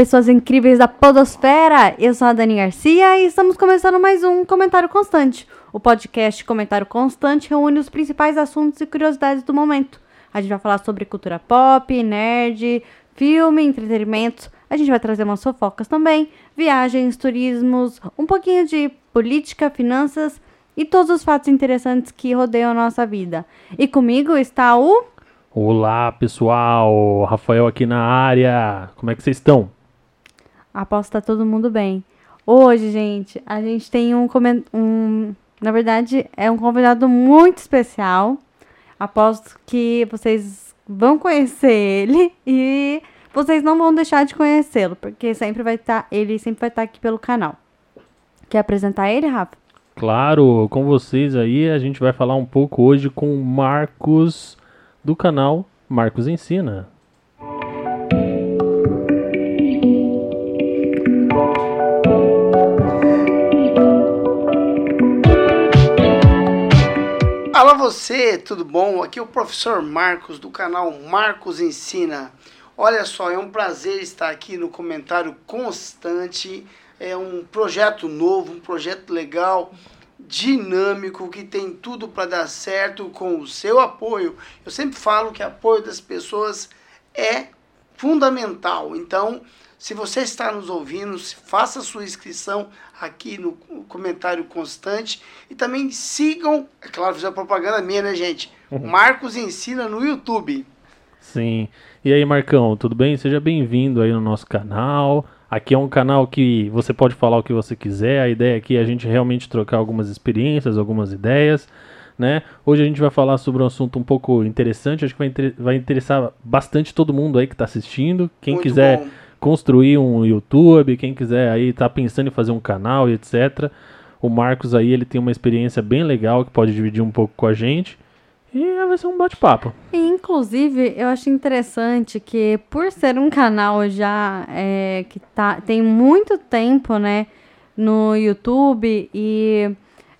Pessoas incríveis da Podosfera! Eu sou a Dani Garcia e estamos começando mais um Comentário Constante. O podcast Comentário Constante reúne os principais assuntos e curiosidades do momento. A gente vai falar sobre cultura pop, nerd, filme, entretenimento. A gente vai trazer umas fofocas também, viagens, turismos, um pouquinho de política, finanças e todos os fatos interessantes que rodeiam a nossa vida. E comigo está o. Olá, pessoal! Rafael aqui na área. Como é que vocês estão? Aposto que tá todo mundo bem. Hoje, gente, a gente tem um, um. Na verdade, é um convidado muito especial. Aposto que vocês vão conhecer ele e vocês não vão deixar de conhecê-lo, porque sempre vai estar. Tá, ele sempre vai estar tá aqui pelo canal. Quer apresentar ele, Rafa? Claro, com vocês aí a gente vai falar um pouco hoje com o Marcos do canal Marcos Ensina. Você, tudo bom? Aqui é o professor Marcos do canal Marcos Ensina. Olha só, é um prazer estar aqui no comentário constante. É um projeto novo, um projeto legal dinâmico, que tem tudo para dar certo com o seu apoio. Eu sempre falo que apoio das pessoas é fundamental. Então, se você está nos ouvindo, faça sua inscrição aqui no comentário constante e também sigam, é claro, fizer propaganda minha, né, gente? Uhum. Marcos Ensina no YouTube. Sim. E aí, Marcão, tudo bem? Seja bem-vindo aí no nosso canal. Aqui é um canal que você pode falar o que você quiser. A ideia aqui é a gente realmente trocar algumas experiências, algumas ideias. Né? Hoje a gente vai falar sobre um assunto um pouco interessante, acho que vai, inter vai interessar bastante todo mundo aí que está assistindo. Quem Muito quiser bom. Construir um YouTube, quem quiser aí tá pensando em fazer um canal e etc. O Marcos aí, ele tem uma experiência bem legal que pode dividir um pouco com a gente. E vai ser um bate-papo. Inclusive, eu acho interessante que, por ser um canal já é, que tá, tem muito tempo, né, no YouTube, e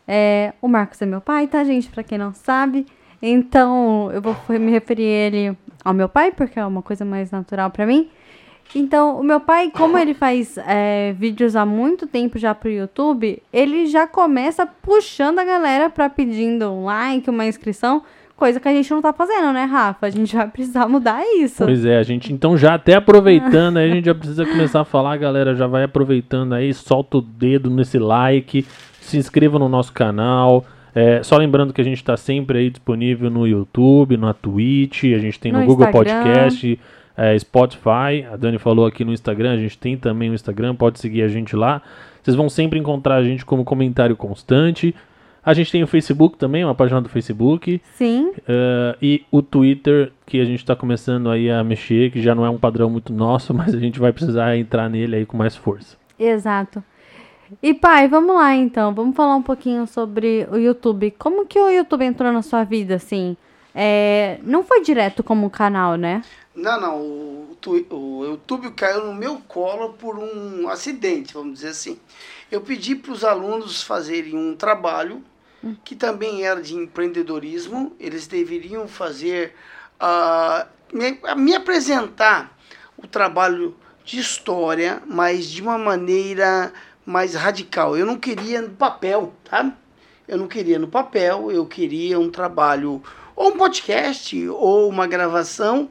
é, o Marcos é meu pai, tá, gente? Pra quem não sabe. Então, eu vou me referir ele ao meu pai, porque é uma coisa mais natural para mim. Então, o meu pai, como ele faz é, vídeos há muito tempo já pro YouTube, ele já começa puxando a galera pra pedindo um like, uma inscrição Coisa que a gente não tá fazendo, né, Rafa? A gente vai precisar mudar isso. Pois é, a gente então já até aproveitando, aí a gente já precisa começar a falar, galera, já vai aproveitando aí, solta o dedo nesse like, se inscreva no nosso canal. É, só lembrando que a gente está sempre aí disponível no YouTube, na Twitch, a gente tem no, no Google Instagram. Podcast, é, Spotify. A Dani falou aqui no Instagram, a gente tem também o Instagram, pode seguir a gente lá. Vocês vão sempre encontrar a gente como comentário constante. A gente tem o Facebook também, uma página do Facebook. Sim. Uh, e o Twitter, que a gente está começando aí a mexer, que já não é um padrão muito nosso, mas a gente vai precisar entrar nele aí com mais força. Exato. E pai, vamos lá então, vamos falar um pouquinho sobre o YouTube. Como que o YouTube entrou na sua vida, assim? É, não foi direto como canal, né? Não, não. O, o YouTube caiu no meu colo por um acidente, vamos dizer assim. Eu pedi para os alunos fazerem um trabalho que também era de empreendedorismo. Eles deveriam fazer, uh, me, me apresentar o trabalho de história, mas de uma maneira mais radical. Eu não queria no papel, tá? Eu não queria no papel, eu queria um trabalho, ou um podcast, ou uma gravação,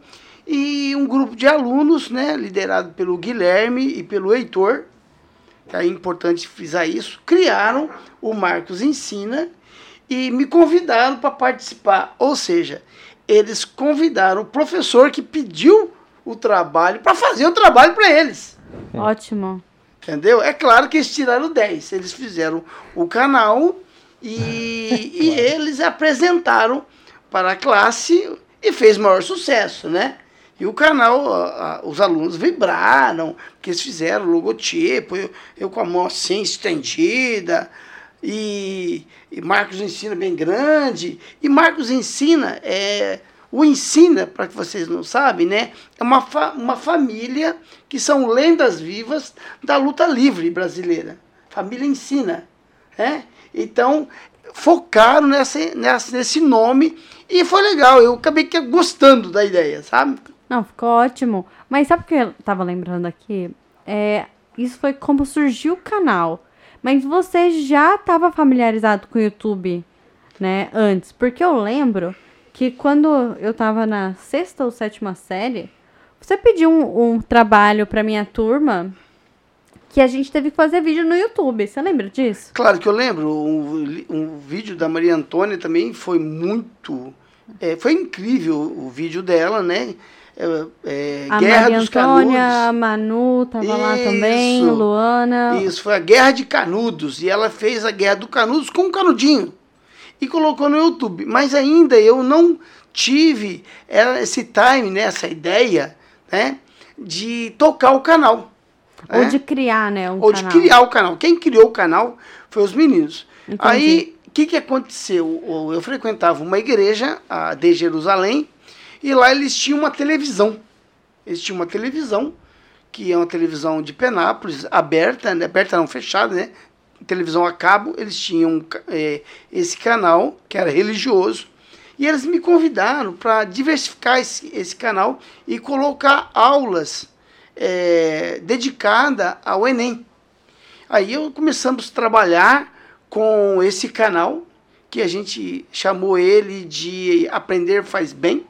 e um grupo de alunos, né, liderado pelo Guilherme e pelo Heitor, é importante frisar isso, criaram o Marcos Ensina, e me convidaram para participar. Ou seja, eles convidaram o professor que pediu o trabalho para fazer o trabalho para eles. Ótimo. Entendeu? É claro que eles tiraram 10. Eles fizeram o canal e, e eles apresentaram para a classe e fez maior sucesso, né? E o canal, a, a, os alunos vibraram, porque eles fizeram logotipo, eu, eu com a mão assim estendida, e, e Marcos ensina bem grande. E Marcos ensina, é, o ensina, para que vocês não sabem, né? É uma, fa uma família que são lendas vivas da luta livre brasileira. Família ensina. Né? Então, focaram nessa, nessa, nesse nome e foi legal. Eu acabei gostando da ideia, sabe? Não, ficou ótimo. Mas sabe o que eu tava lembrando aqui? É, isso foi como surgiu o canal. Mas você já estava familiarizado com o YouTube, né, antes? Porque eu lembro que quando eu tava na sexta ou sétima série, você pediu um, um trabalho pra minha turma que a gente teve que fazer vídeo no YouTube. Você lembra disso? Claro que eu lembro. Um, um vídeo da Maria Antônia também foi muito. É, foi incrível o vídeo dela, né? É, é, a Guerra Maria dos Antônia, Canudos. a Manu tava lá também. Luana. Isso, foi a Guerra de Canudos. E ela fez a Guerra do Canudos com um canudinho. E colocou no YouTube. Mas ainda eu não tive eh, esse time, né, essa ideia, né, de tocar o canal. Ou né? de criar, né, um Ou canal. de criar o canal. Quem criou o canal foi os meninos. Entendi. Aí, o que, que aconteceu? Eu frequentava uma igreja, de Jerusalém, e lá eles tinham uma televisão. Eles tinham uma televisão, que é uma televisão de Penápolis, aberta, né? aberta não, fechada, né? Televisão a cabo, eles tinham eh, esse canal, que era religioso, e eles me convidaram para diversificar esse, esse canal e colocar aulas eh, dedicadas ao Enem. Aí eu começamos a trabalhar com esse canal, que a gente chamou ele de Aprender Faz Bem,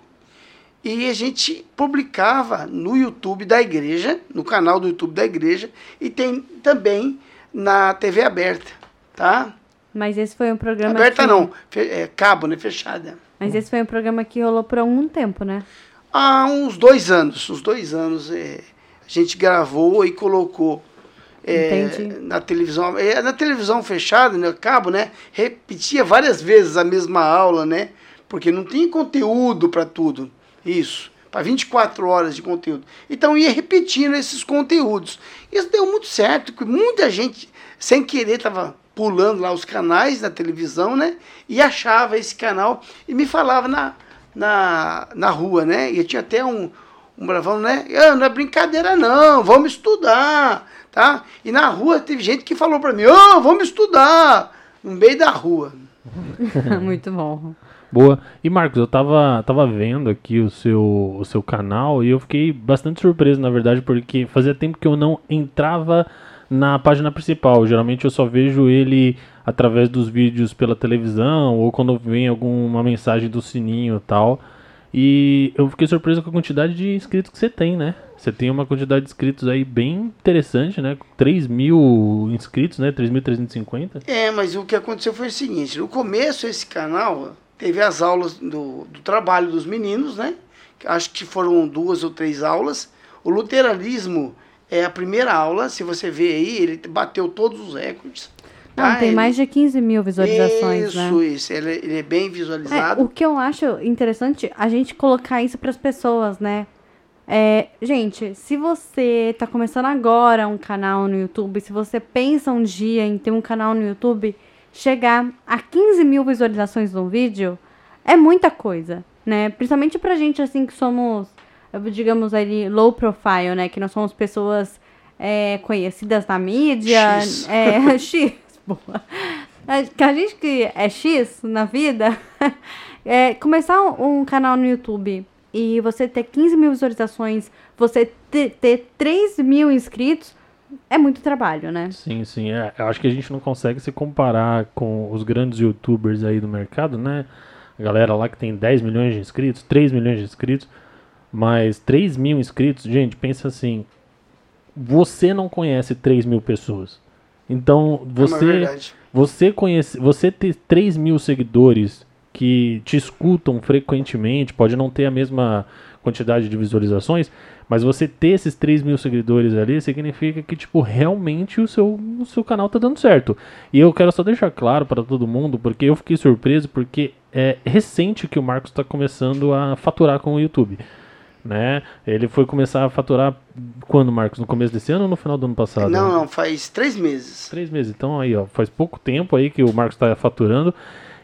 e a gente publicava no YouTube da igreja, no canal do YouTube da igreja, e tem também na TV aberta, tá? Mas esse foi um programa aberta que... não, é, cabo, né? Fechada. Mas esse foi um programa que rolou por algum tempo, né? Há uns dois anos, uns dois anos, é, a gente gravou e colocou é, na televisão, é, na televisão fechada, né, cabo, né, repetia várias vezes a mesma aula, né, porque não tinha conteúdo para tudo, isso, para 24 horas de conteúdo. Então ia repetindo esses conteúdos. Isso deu muito certo, porque muita gente, sem querer, estava pulando lá os canais da televisão, né, e achava esse canal e me falava na, na, na rua, né, e eu tinha até um, um bravão, né, "Ah, não é brincadeira não, vamos estudar, tá? E na rua teve gente que falou para mim, ô, vamos estudar, no meio da rua. Muito bom. Boa. E Marcos, eu tava, tava vendo aqui o seu, o seu canal e eu fiquei bastante surpreso, na verdade, porque fazia tempo que eu não entrava na página principal. Geralmente eu só vejo ele através dos vídeos pela televisão ou quando vem alguma mensagem do sininho e tal. E eu fiquei surpreso com a quantidade de inscritos que você tem, né? Você tem uma quantidade de inscritos aí bem interessante, né? 3 mil inscritos, né? 3.350. É, mas o que aconteceu foi o seguinte, no começo esse canal teve as aulas do, do trabalho dos meninos, né? Acho que foram duas ou três aulas. O luteranismo é a primeira aula, se você ver aí, ele bateu todos os recordes. Não, tá? tem Ele- mais de 15 mil visualizações, isso, né? Isso, ele, ele é bem É, visualizado. o que eu acho interessante, a gente colocar isso para as pessoas, né? É, gente, se você tá começando agora um canal no YouTube, se você pensa um dia em ter um canal no YouTube, chegar a 15 mil visualizações num vídeo é muita coisa, né? Principalmente pra gente, assim, que somos, digamos ali, low profile, né? Que nós somos pessoas é, conhecidas na mídia. X. É, X, boa. Que a gente que é X na vida, é, começar um, um canal no YouTube e você ter 15 mil visualizações, você ter, ter 3 mil inscritos, é muito trabalho, né? Sim, sim. É, eu acho que a gente não consegue se comparar com os grandes youtubers aí do mercado, né? A galera lá que tem 10 milhões de inscritos, 3 milhões de inscritos. Mas 3 mil inscritos, gente, pensa assim. Você não conhece 3 mil pessoas. Então, É você, verdade. você conhece, você ter 3 mil seguidores que te escutam frequentemente, pode não ter a mesma quantidade de visualizações, mas você ter esses 3 mil seguidores ali significa que, tipo, realmente o seu, o seu canal tá dando certo. E eu quero só deixar claro para todo mundo, porque eu fiquei surpreso, porque é recente que o Marcos está começando a faturar com o YouTube. Né? Ele foi começar a faturar quando, Marcos? No começo desse ano ou no final do ano passado? Não, não, faz três meses. Três meses. Então aí, ó, faz pouco tempo aí que o Marcos está faturando.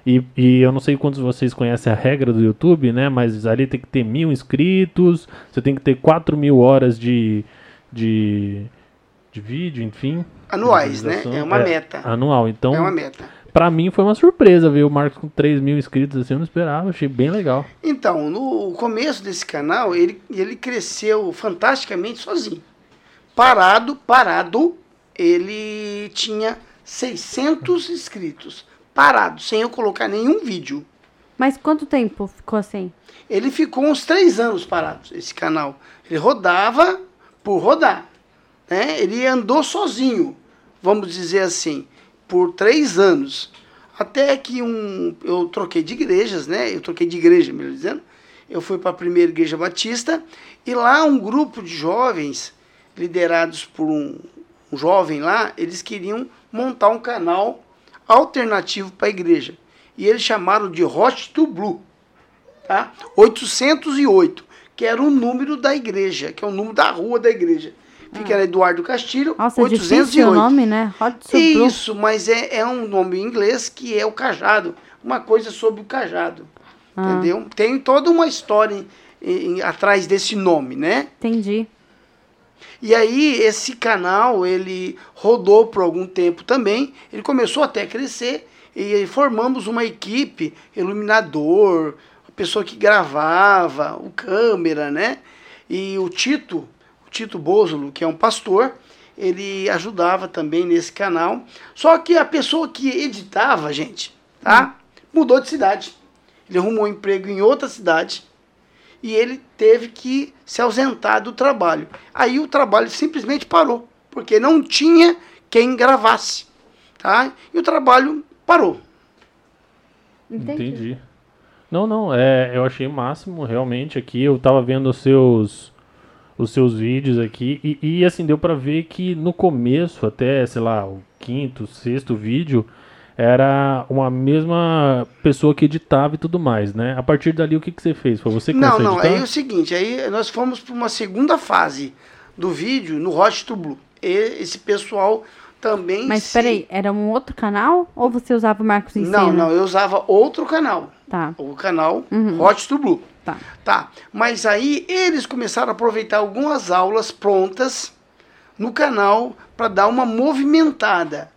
E, e eu não sei quantos de vocês conhecem a regra do YouTube, né? Mas ali tem que ter mil inscritos, você tem que ter quatro mil horas de, de, de vídeo, enfim. Anuais, né? É uma meta. Anual. Então, É uma meta. pra mim foi uma surpresa ver o Marcos com 3 mil inscritos, assim, eu não esperava, achei bem legal. Então, no começo desse canal, ele, ele cresceu fantasticamente sozinho. Parado, parado, ele tinha 600 inscritos. Parado, sem eu colocar nenhum vídeo. Mas quanto tempo ficou assim? Ele ficou uns três anos parado, esse canal. Ele rodava por rodar. Né? Ele andou sozinho, vamos dizer assim, por três anos. Até que um, eu troquei de igrejas, né? Eu troquei de igreja, melhor dizendo. Eu fui para a primeira igreja batista e lá um grupo de jovens, liderados por um, um jovem lá, eles queriam montar um canal alternativo para a igreja. E eles chamaram de Hot to Blue. Tá? 808, que era o número da igreja, que é o número da rua da igreja. Fica Ah. na Eduardo Castilho, Nossa, é 808. difícil o nome, né? Hot Soup Blue. Isso, mas é, é um nome em inglês que é o cajado. Uma coisa sobre o cajado. Ah. Entendeu? Tem toda uma história em- em- atrás desse nome, né? Entendi. E aí esse canal ele rodou por algum tempo também. Ele começou até a crescer e formamos uma equipe, iluminador, a pessoa que gravava, o câmera, né? E o Tito, o Tito Bozolo, que é um pastor, ele ajudava também nesse canal. Só que a pessoa que editava, gente, tá? Mudou de cidade. Ele arrumou um emprego em outra cidade e ele teve que se ausentar do trabalho. Aí o trabalho simplesmente parou, porque não tinha quem gravasse, tá? E o trabalho parou. Entendi. Não, não, é, eu achei o máximo, realmente, aqui, eu tava vendo os seus os seus vídeos aqui e, e, assim, deu pra ver que no começo, até, sei lá, o quinto, sexto vídeo, era uma mesma pessoa que editava e tudo mais, né? A partir dali, o que, que você fez? Foi você que Não, não, editar? aí é o seguinte, aí nós fomos para uma segunda fase do vídeo no Hot to Blue. E esse pessoal também Mas se- peraí, era um outro canal? Ou você usava o Marcos Ensina? Não, não, eu usava outro canal, Tá, o canal Uhum. Hot to Blue. tá. Tá, mas aí eles começaram a aproveitar algumas aulas prontas no canal para dar uma movimentada,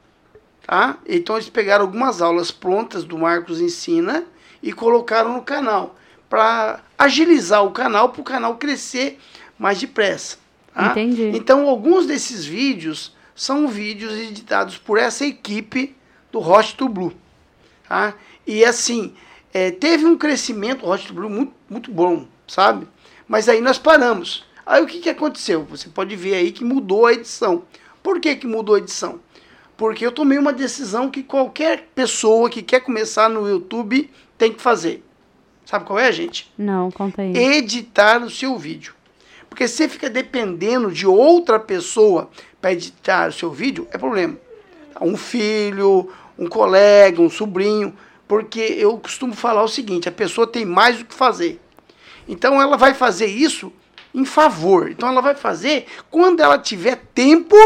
tá? Então eles pegaram algumas aulas prontas do Marcos Ensina e colocaram no canal para agilizar o canal para o canal crescer mais depressa. Tá? Entendi. Então alguns desses vídeos são vídeos editados por essa equipe do Hot to Blue, tá? E assim, é, teve um crescimento Hot to Blue muito, muito bom, sabe? Mas aí nós paramos. Aí o que, que aconteceu? Você pode ver aí que mudou a edição. Por que, que mudou a edição? Porque eu tomei uma decisão que qualquer pessoa que quer começar no YouTube tem que fazer. Sabe qual é, gente? Não, conta aí. editar o seu vídeo. Porque se você fica dependendo de outra pessoa para editar o seu vídeo, é problema. Um filho, um colega, um sobrinho. Porque eu costumo falar o seguinte: a pessoa tem mais o que fazer. Então ela vai fazer isso em favor. Então ela vai fazer quando ela tiver tempo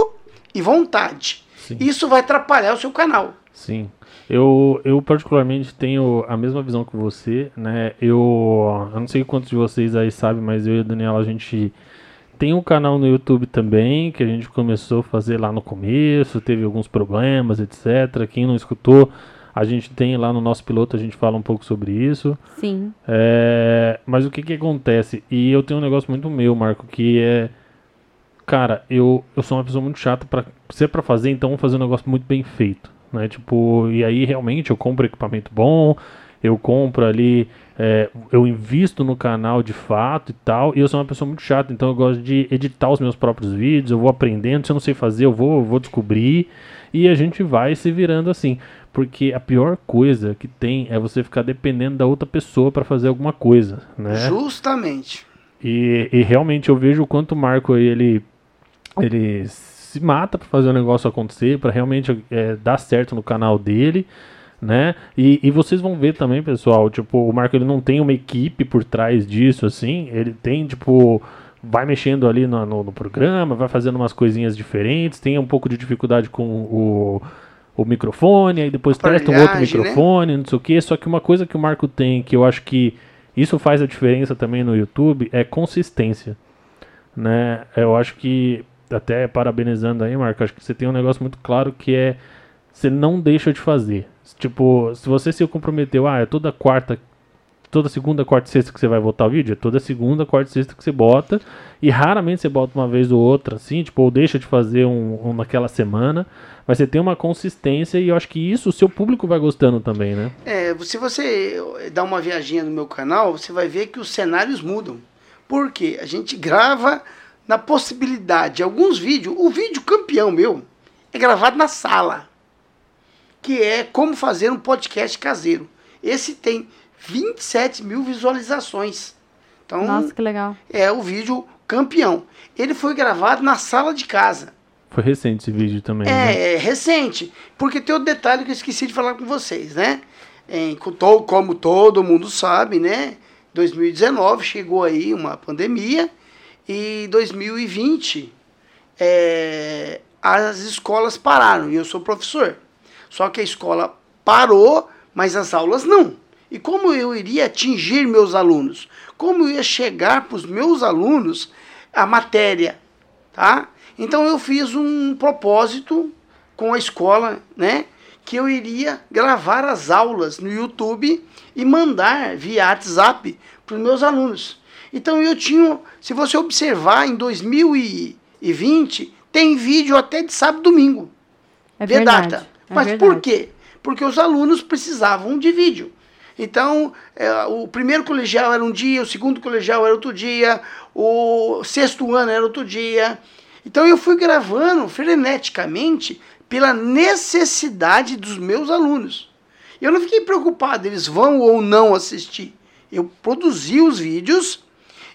e vontade. Sim. Isso vai atrapalhar o seu canal. Sim. Eu, eu particularmente tenho a mesma visão que você, né? Eu, eu não sei quantos de vocês aí sabem, mas eu e a Daniela, a gente tem um canal no YouTube também, que a gente começou a fazer lá no começo, teve alguns problemas, etc. Quem não escutou, a gente tem lá no nosso piloto, a gente fala um pouco sobre isso. Sim. É, mas o que que acontece? E eu tenho um negócio muito meu, Marco, que é. Cara, eu, eu sou uma pessoa muito chata para Se é pra fazer, então vamos fazer um negócio muito bem feito. Né? Tipo, e aí realmente eu compro equipamento bom, eu compro ali, é, eu invisto no canal de fato e tal. E eu sou uma pessoa muito chata, então eu gosto de editar os meus próprios vídeos, eu vou aprendendo. Se eu não sei fazer, eu vou, eu vou descobrir. E a gente vai se virando assim. Porque a pior coisa que tem é você ficar dependendo da outra pessoa para fazer alguma coisa, né? Justamente. E, e realmente eu vejo o quanto o Marco aí, ele, ele se mata para fazer o negócio acontecer, para realmente é, dar certo no canal dele, né? E, e vocês vão ver também, pessoal, tipo, o Marco ele não tem uma equipe por trás disso, assim, ele tem, tipo, vai mexendo ali no, no, no programa, vai fazendo umas coisinhas diferentes, tem um pouco de dificuldade com o, o microfone, aí depois testa um outro né? microfone, não sei o que, só que uma coisa que o Marco tem, que eu acho que isso faz a diferença também no YouTube, é consistência, né? Eu acho que, até parabenizando aí, Marco, acho que você tem um negócio muito claro que é, você não deixa de fazer, Tipo, se você se comprometeu, ah, é toda quarta, toda segunda, quarta e sexta que você vai botar o vídeo, é toda segunda, quarta e sexta que você bota. E raramente você bota uma vez ou outra, assim, tipo, ou deixa de fazer um, um naquela semana. Mas você tem uma consistência e eu acho que isso o seu público vai gostando também, né? É, se você dá uma viaginha no meu canal, você vai ver que os cenários mudam. Porque a gente grava na possibilidade. Alguns vídeos, o vídeo campeão meu é gravado na sala, que é como fazer um podcast caseiro. Esse tem 27 mil visualizações. Então, Nossa, que legal. É o vídeo campeão. Ele foi gravado na sala de casa. Foi recente esse vídeo também. É, né? é recente. Porque tem outro detalhe que eu esqueci de falar com vocês, né? Em, como todo mundo sabe, né? 2019 chegou aí uma pandemia e 2020 é, as escolas pararam e eu sou professor. Só que a escola parou, mas as aulas não. E como eu iria atingir meus alunos? Como eu ia chegar para os meus alunos a matéria, tá? Então eu fiz um propósito com a escola, né? Que eu iria gravar as aulas no YouTube e mandar via WhatsApp para os meus alunos. Então eu tinha, se você observar em 2020, tem vídeo até de sábado e domingo. É de verdade. data. é Mas verdade. por quê? Porque os alunos precisavam de vídeo. Então, é, o primeiro colegial era um dia, o segundo colegial era outro dia, o sexto ano era outro dia. Então, eu fui gravando freneticamente pela necessidade dos meus alunos. Eu não fiquei preocupado, eles vão ou não assistir. Eu produzi os vídeos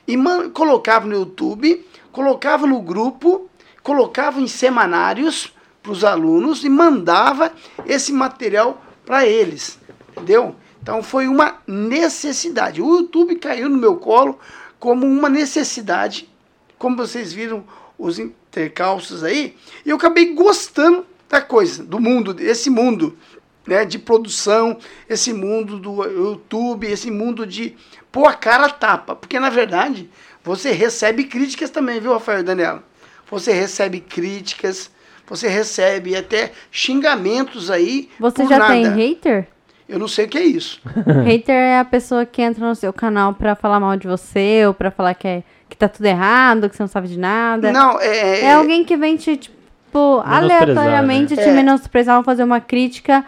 e colocava no YouTube, colocava no grupo, colocava em semanários para os alunos e mandava esse material para eles, entendeu? Então foi uma necessidade. O YouTube caiu no meu colo como uma necessidade, como vocês viram os intercalços aí, e eu acabei gostando da coisa, do mundo, desse mundo né, de produção, esse mundo do YouTube, esse mundo de pôr a cara a tapa. Porque, na verdade, você recebe críticas também, viu, Rafael e Daniela? Você recebe críticas, você recebe até xingamentos aí. Você por já nada. tem hater? Eu não sei o que é isso. hater é a pessoa que entra no seu canal pra falar mal de você ou pra falar que, é, que tá tudo errado, que você não sabe de nada. Não, é. É alguém que vem te, tipo, aleatoriamente né? te É. menosprezar ou fazer uma crítica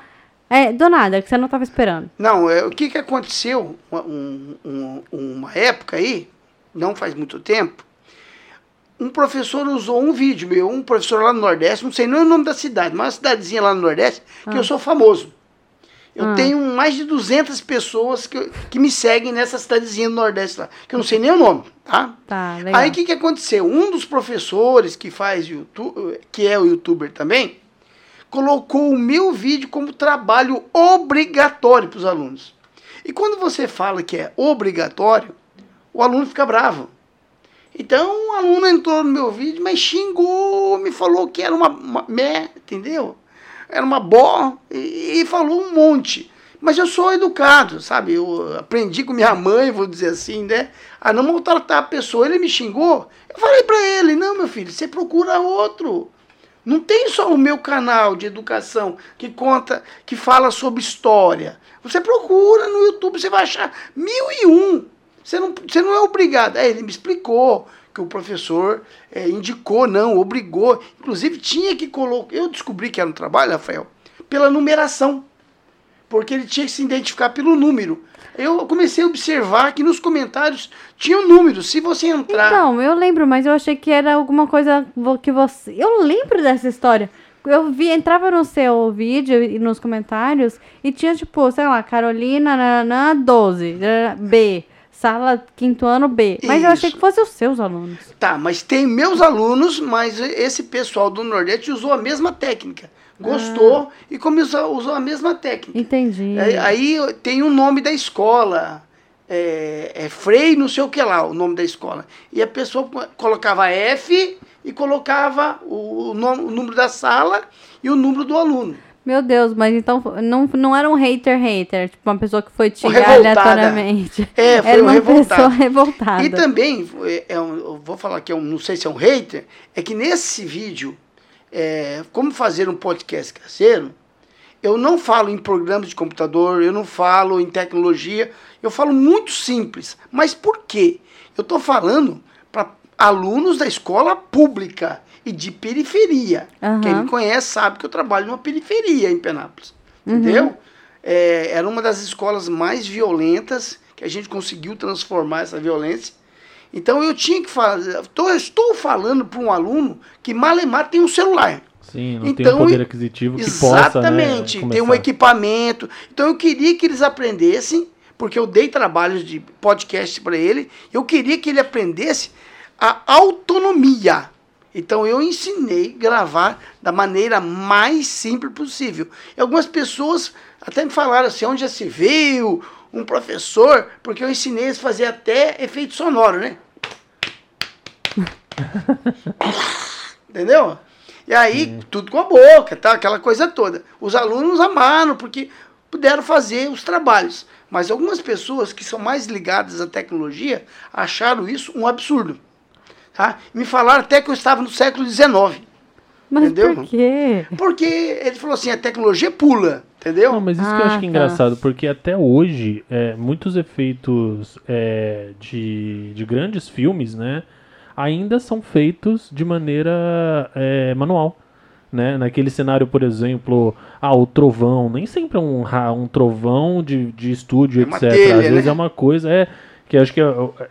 é, do nada, que você não tava esperando. Não, é, o que, que aconteceu um- um- uma época aí, não faz muito tempo, um professor usou um vídeo meu, um professor lá no Nordeste, não sei nem o nome da cidade, mas uma cidadezinha lá no Nordeste, que eu sou famoso. Eu Ah. tenho mais de 200 pessoas que, que me seguem nessa cidadezinha do Nordeste lá, que eu não sei nem o nome, tá? Tá, legal. Aí o que, que aconteceu? Um dos professores que faz YouTube, que é o youtuber também, colocou o meu vídeo como trabalho obrigatório para os alunos. E quando você fala que é obrigatório, o aluno fica bravo. Então o aluno entrou no meu vídeo, mas xingou, me falou que era uma, uma mé, entendeu? Era uma bó e, e falou um monte. Mas eu sou educado, sabe? Eu aprendi com minha mãe, vou dizer assim, né? A não maltratar a pessoa. Ele me xingou. Eu falei para ele: não, meu filho, você procura outro. Não tem só o meu canal de educação que conta, que fala sobre história. Você procura no YouTube, você vai achar mil e um. Você não, você não é obrigado. Aí ele me explicou que o professor eh, indicou, não, obrigou. Inclusive tinha que colocar. Eu descobri que era um trabalho, Rafael, pela numeração. Porque ele tinha que se identificar pelo número. Eu comecei a observar que nos comentários tinha um número. Se você entrar. Então, eu lembro, mas eu achei que era alguma coisa que você. Eu lembro dessa história. Eu vi, entrava no seu vídeo e nos comentários e tinha, tipo, sei lá, Carolina nananã, 12, nananã, B, sala quinto ano B. Mas eu achei Isso. que fosse os seus alunos. Tá, mas tem meus alunos, mas esse pessoal do Nordeste usou a mesma técnica. Gostou e começou, usou a mesma técnica. Entendi. Aí, aí tem o nome da escola. É, é Frei não sei o que lá, o nome da escola. E a pessoa co- colocava F e colocava o, nome- o número da sala e o número do aluno. Meu Deus, mas então não, não era um hater hater, tipo uma pessoa que foi revoltada. aleatoriamente. É, foi era um uma revoltado. pessoa revoltada. E também, é, é um- eu vou falar que é um, não sei se é um hater, é que nesse vídeo, é, como fazer um podcast caseiro, Eu não falo em programas de computador, eu não falo em tecnologia, eu falo muito simples. Mas por quê? Eu estou falando para alunos da escola pública e de periferia. Aham. Quem me conhece sabe que eu trabalho numa periferia em Penápolis. Uhum. Entendeu? É, era uma das escolas mais violentas que a gente conseguiu transformar essa violência. Então eu tinha que fazer. Tô, estou falando para um aluno que malemar tem um celular. Sim, não tem Então, um poder aquisitivo que possa, né, Exatamente, tem um equipamento. Então eu queria que eles aprendessem, porque eu dei trabalhos de podcast para ele, eu queria que ele aprendesse a autonomia. Então eu ensinei a gravar da maneira mais simples possível. E algumas pessoas até me falaram assim, onde já se viu um professor, porque eu ensinei eles a fazer até efeito sonoro, né? Entendeu? E aí, tudo com a boca, tá? Aquela coisa toda. Os alunos amaram, porque puderam fazer os trabalhos. Mas algumas pessoas que são mais ligadas à tecnologia acharam isso um absurdo. Tá? Me falaram até que eu estava no século XIX. Mas Entendeu? por quê? Porque ele falou assim, a tecnologia pula, entendeu? Não, mas isso que eu Ah, acho que é tá. engraçado, porque até hoje, é, muitos efeitos é, de, de grandes filmes, né, ainda são feitos de maneira é, manual. Né? Naquele cenário, por exemplo, ah, o trovão, nem sempre é um, um trovão de, de estúdio, É etc. telha, Às vezes né? é uma coisa, é. Que acho que é,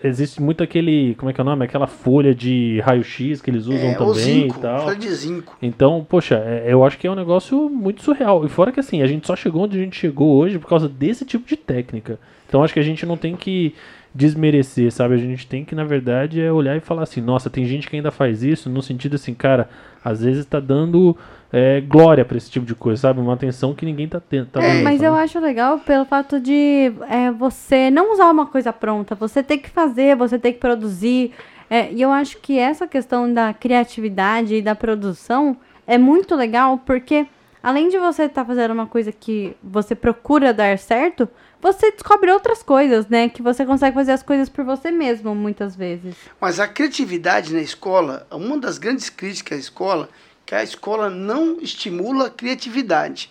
existe muito aquele. Como é que é o nome? Aquela folha de raio-x que eles usam é, também zinco, e tal. folha de zinco. Então, poxa, é- eu acho que é um negócio muito surreal. E fora que assim, a gente só chegou onde a gente chegou hoje por causa desse tipo de técnica. Então acho que a gente não tem que desmerecer, sabe? A gente tem que, na verdade, é olhar e falar assim, nossa, tem gente que ainda faz isso, no sentido assim, cara, às vezes tá dando é, glória pra esse tipo de coisa, sabe? Uma atenção que ninguém tá, ten- tá É, mas eu acho legal pelo fato de é, você não usar uma coisa pronta, você ter que fazer, você ter que produzir. É, e eu acho que essa questão da criatividade e da produção é muito legal, porque além de você estar fazendo uma coisa que você procura dar certo, você descobre outras coisas, né? Que você consegue fazer as coisas por você mesmo, muitas vezes. Mas a criatividade na escola, uma das grandes críticas à escola, que a escola não estimula a criatividade.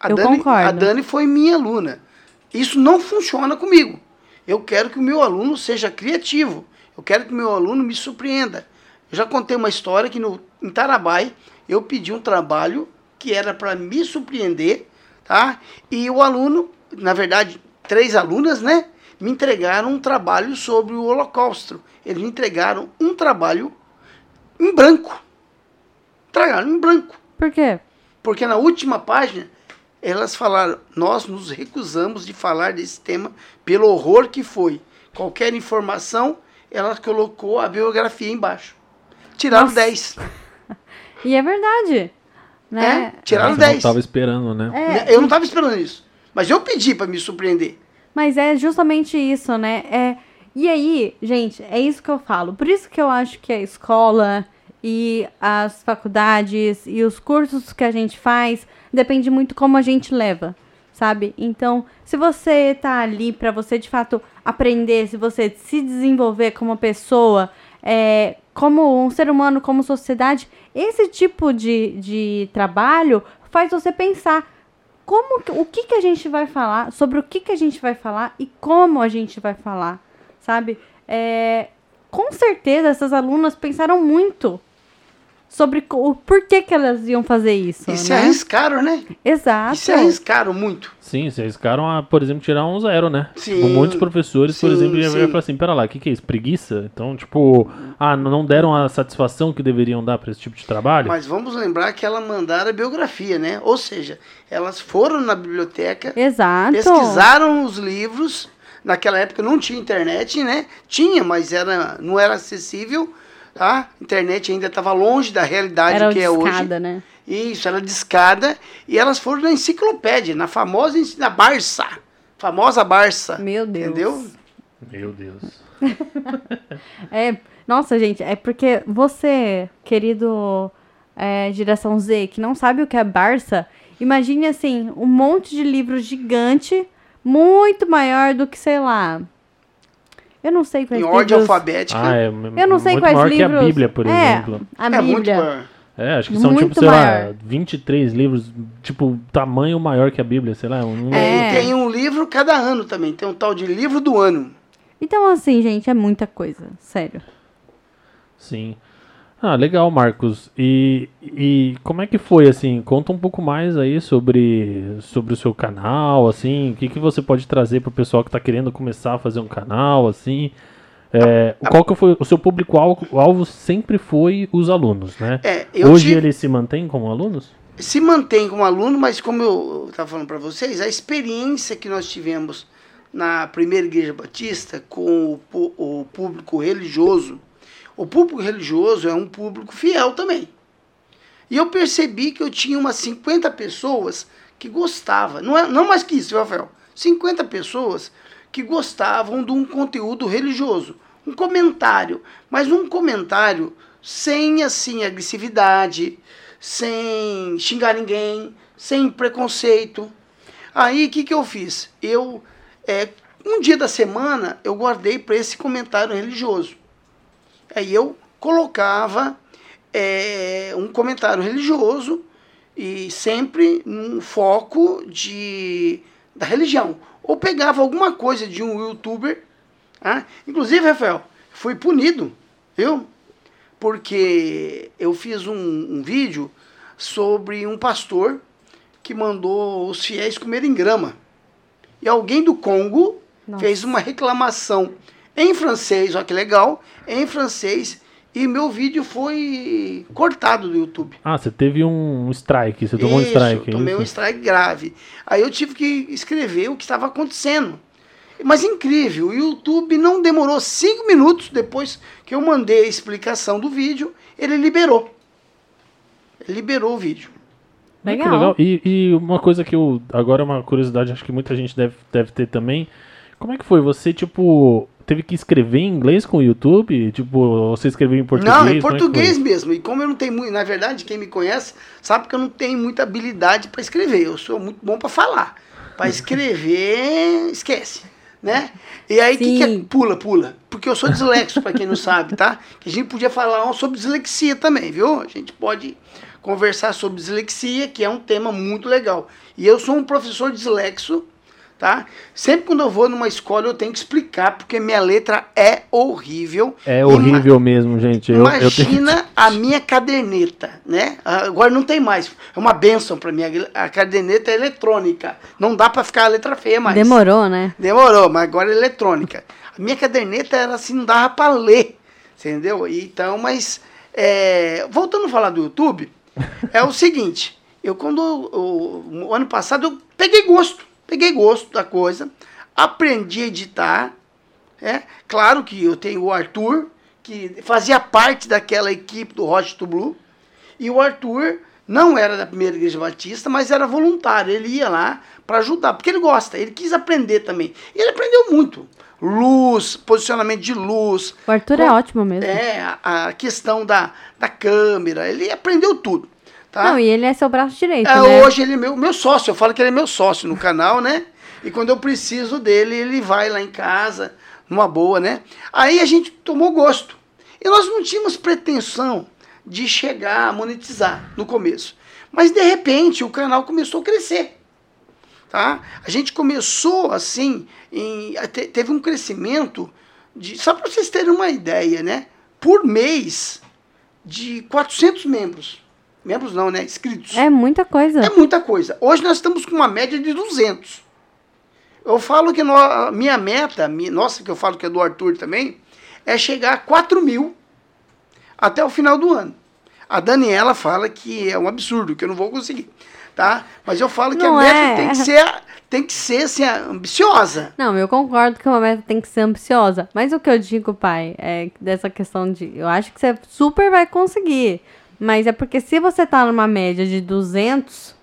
A Eu Dani, concordo. A Dani foi minha aluna. Isso não funciona comigo. Eu quero que o meu aluno seja criativo. Eu quero que o meu aluno me surpreenda. Eu já contei uma história que no, em Tarabai eu pedi um trabalho que era para me surpreender, tá? E o aluno, na verdade, três alunas, né? Me entregaram um trabalho sobre o Holocausto. Eles me entregaram um trabalho em branco. Entregaram em branco. Por quê? Porque na última página elas falaram: nós nos recusamos de falar desse tema pelo horror que foi. Qualquer informação, ela colocou a biografia embaixo. Tiraram Nossa. 10. E é verdade. Né? É, tiraram não 10. tava esperando, né? É, Eu não estava esperando isso. Mas eu pedi para me surpreender. Mas é justamente isso, né? É, e aí, gente, é isso que eu falo. Por isso que eu acho que a escola e as faculdades e os cursos que a gente faz depende muito como a gente leva, sabe? Então, se você tá ali para você de fato aprender, se você se desenvolver como pessoa, é, como um ser humano, como sociedade, esse tipo de, de trabalho faz você pensar como o que, que a gente vai falar, sobre o que, que a gente vai falar e como a gente vai falar, sabe? É, com certeza essas alunas pensaram muito sobre o porquê que elas iam fazer isso, E se né? arriscaram, né? Exato. E se arriscaram muito. Sim, se arriscaram a, por exemplo, tirar um zero, né? Sim, Tipo, muitos professores, por sim, exemplo, já sim. vieram falar assim, pera lá, o que, que é isso? Preguiça? Então, tipo, ah, não deram a satisfação que deveriam dar pra esse tipo de trabalho? Mas vamos lembrar que ela mandaram a biografia, né? Ou seja, elas foram na biblioteca, Exato. pesquisaram os livros. Naquela época não tinha internet, né? Tinha, mas era, não era acessível. Tá? A internet ainda estava longe da realidade Era que é hoje. discada, né? Isso, era discada. E elas foram na enciclopédia, na famosa na Barça. Famosa Barça. Meu Deus. Entendeu? Meu Deus. É, nossa, gente, é porque você, querido é, geração Z, que não sabe o que é Barça, imagine assim, um monte de livro gigante, muito maior do que, sei lá. Eu não sei quais Em ordem livros. alfabética. Ah, é Eu não sei quais maior livros. que a Bíblia, por é, exemplo. A é muito Bíblia. maior. É, acho que são, Muito tipo, sei maior. lá, 23 livros, tipo, tamanho maior que a Bíblia, sei lá. Um... É. E tem um livro cada ano também. Tem um tal de livro do ano. Então, assim, gente, é muita coisa. Sério. Sim. Ah, legal, Marcos. E, e como é que foi, assim? Conta um pouco mais aí sobre, sobre o seu canal, assim. O que, que você pode trazer pro pessoal que tá querendo começar a fazer um canal, assim. É, qual que foi o seu público-alvo alvo sempre foi os alunos, né? É, Hoje tive- eles se mantêm como alunos? se mantém como aluno, mas como eu estava falando para vocês, a experiência que nós tivemos na primeira igreja batista com o, o público religioso, o público religioso é um público fiel também. E eu percebi que eu tinha umas 50 pessoas que gostavam, não, é, não mais que isso, Rafael, 50 pessoas que gostavam de um conteúdo religioso, um comentário, mas um comentário sem assim agressividade, sem xingar ninguém, sem preconceito. Aí o que, que eu fiz? Eu, é, um dia da semana, eu guardei para esse comentário religioso. Aí eu colocava é, um comentário religioso e sempre num foco de, da religião. Ou pegava alguma coisa de um youtuber. ah, Inclusive, Rafael, fui punido, viu? Porque eu fiz um, um vídeo sobre um pastor que mandou os fiéis comerem grama. E alguém do Congo Nossa. fez uma reclamação em francês, olha que legal, em francês, e meu vídeo foi cortado do YouTube. Ah, você teve um strike, você tomou um Isso, strike. é tomei um isso? strike grave. Aí eu tive que escrever o que estava acontecendo. Mas incrível, o YouTube não demorou cinco minutos depois que eu mandei a explicação do vídeo, ele liberou. Ele liberou o vídeo. Legal. legal. E, e uma coisa que eu. Agora é uma curiosidade, acho que muita gente deve, deve ter também. Como é que foi? Você, tipo, teve que escrever em inglês com o YouTube? Tipo, você escreveu em português? não, em é foi? português mesmo. E como eu não tenho muito, na verdade, quem me conhece sabe que eu não tenho muita habilidade para escrever. Eu sou muito bom para falar. Para escrever, esquece, né? E aí que, que é? Pula, pula? Porque eu sou dislexo, para quem não sabe, tá? Que a gente podia falar sobre dislexia também, viu? A gente pode conversar sobre dislexia, que é um tema muito legal. E eu sou um professor dislexo, tá? Sempre quando eu vou numa escola eu tenho que explicar porque minha letra é horrível. É Ima- horrível mesmo, gente. Eu, eu tenho... Imagina a minha caderneta, né? Agora não tem mais. É uma benção para mim. A caderneta é eletrônica. Não dá para ficar a letra feia mais. Demorou, né? Demorou, mas agora é eletrônica. A minha caderneta era assim, não dava para ler. Entendeu? Então, mas. é, voltando a falar do YouTube, é o seguinte. Eu, quando. O, o ano passado, eu peguei gosto. Peguei gosto da coisa. Aprendi a editar. É, claro que eu tenho o Arthur, que fazia parte daquela equipe do Hot to Blue. E o Arthur não era da primeira igreja batista, mas era voluntário. Ele ia lá para ajudar, porque ele gosta, ele quis aprender também. E ele aprendeu muito. Luz, posicionamento de luz. O Arthur é ótimo mesmo. É, a, a questão da, da câmera. Ele aprendeu tudo. Tá? Não, e ele é seu braço direito, É, né? Hoje ele é meu, meu sócio, eu falo que ele é meu sócio no canal, né? E quando eu preciso dele, ele vai lá em casa, numa boa, né? Aí a gente tomou gosto. E nós não tínhamos pretensão de chegar a monetizar no começo. Mas de repente o canal começou a crescer. Tá? A gente começou assim, em, teve um crescimento de, só para vocês terem uma ideia, né? Por mês de 400 membros. Membros não, né? Inscritos. É muita coisa. É muita coisa. Hoje nós estamos com uma média de 200. Eu falo que no- a minha meta, mi- nossa, que eu falo que é do Arthur também, é chegar a 4 mil até o final do ano. A Daniela fala que é um absurdo, que eu não vou conseguir, tá? Mas eu falo que Não a meta é. tem que ser, tem que ser assim, ambiciosa. Não, eu concordo que uma meta tem que ser ambiciosa. Mas o que eu digo, pai, é dessa questão de. Eu acho que você super vai conseguir. Mas é porque se você tá numa média de 200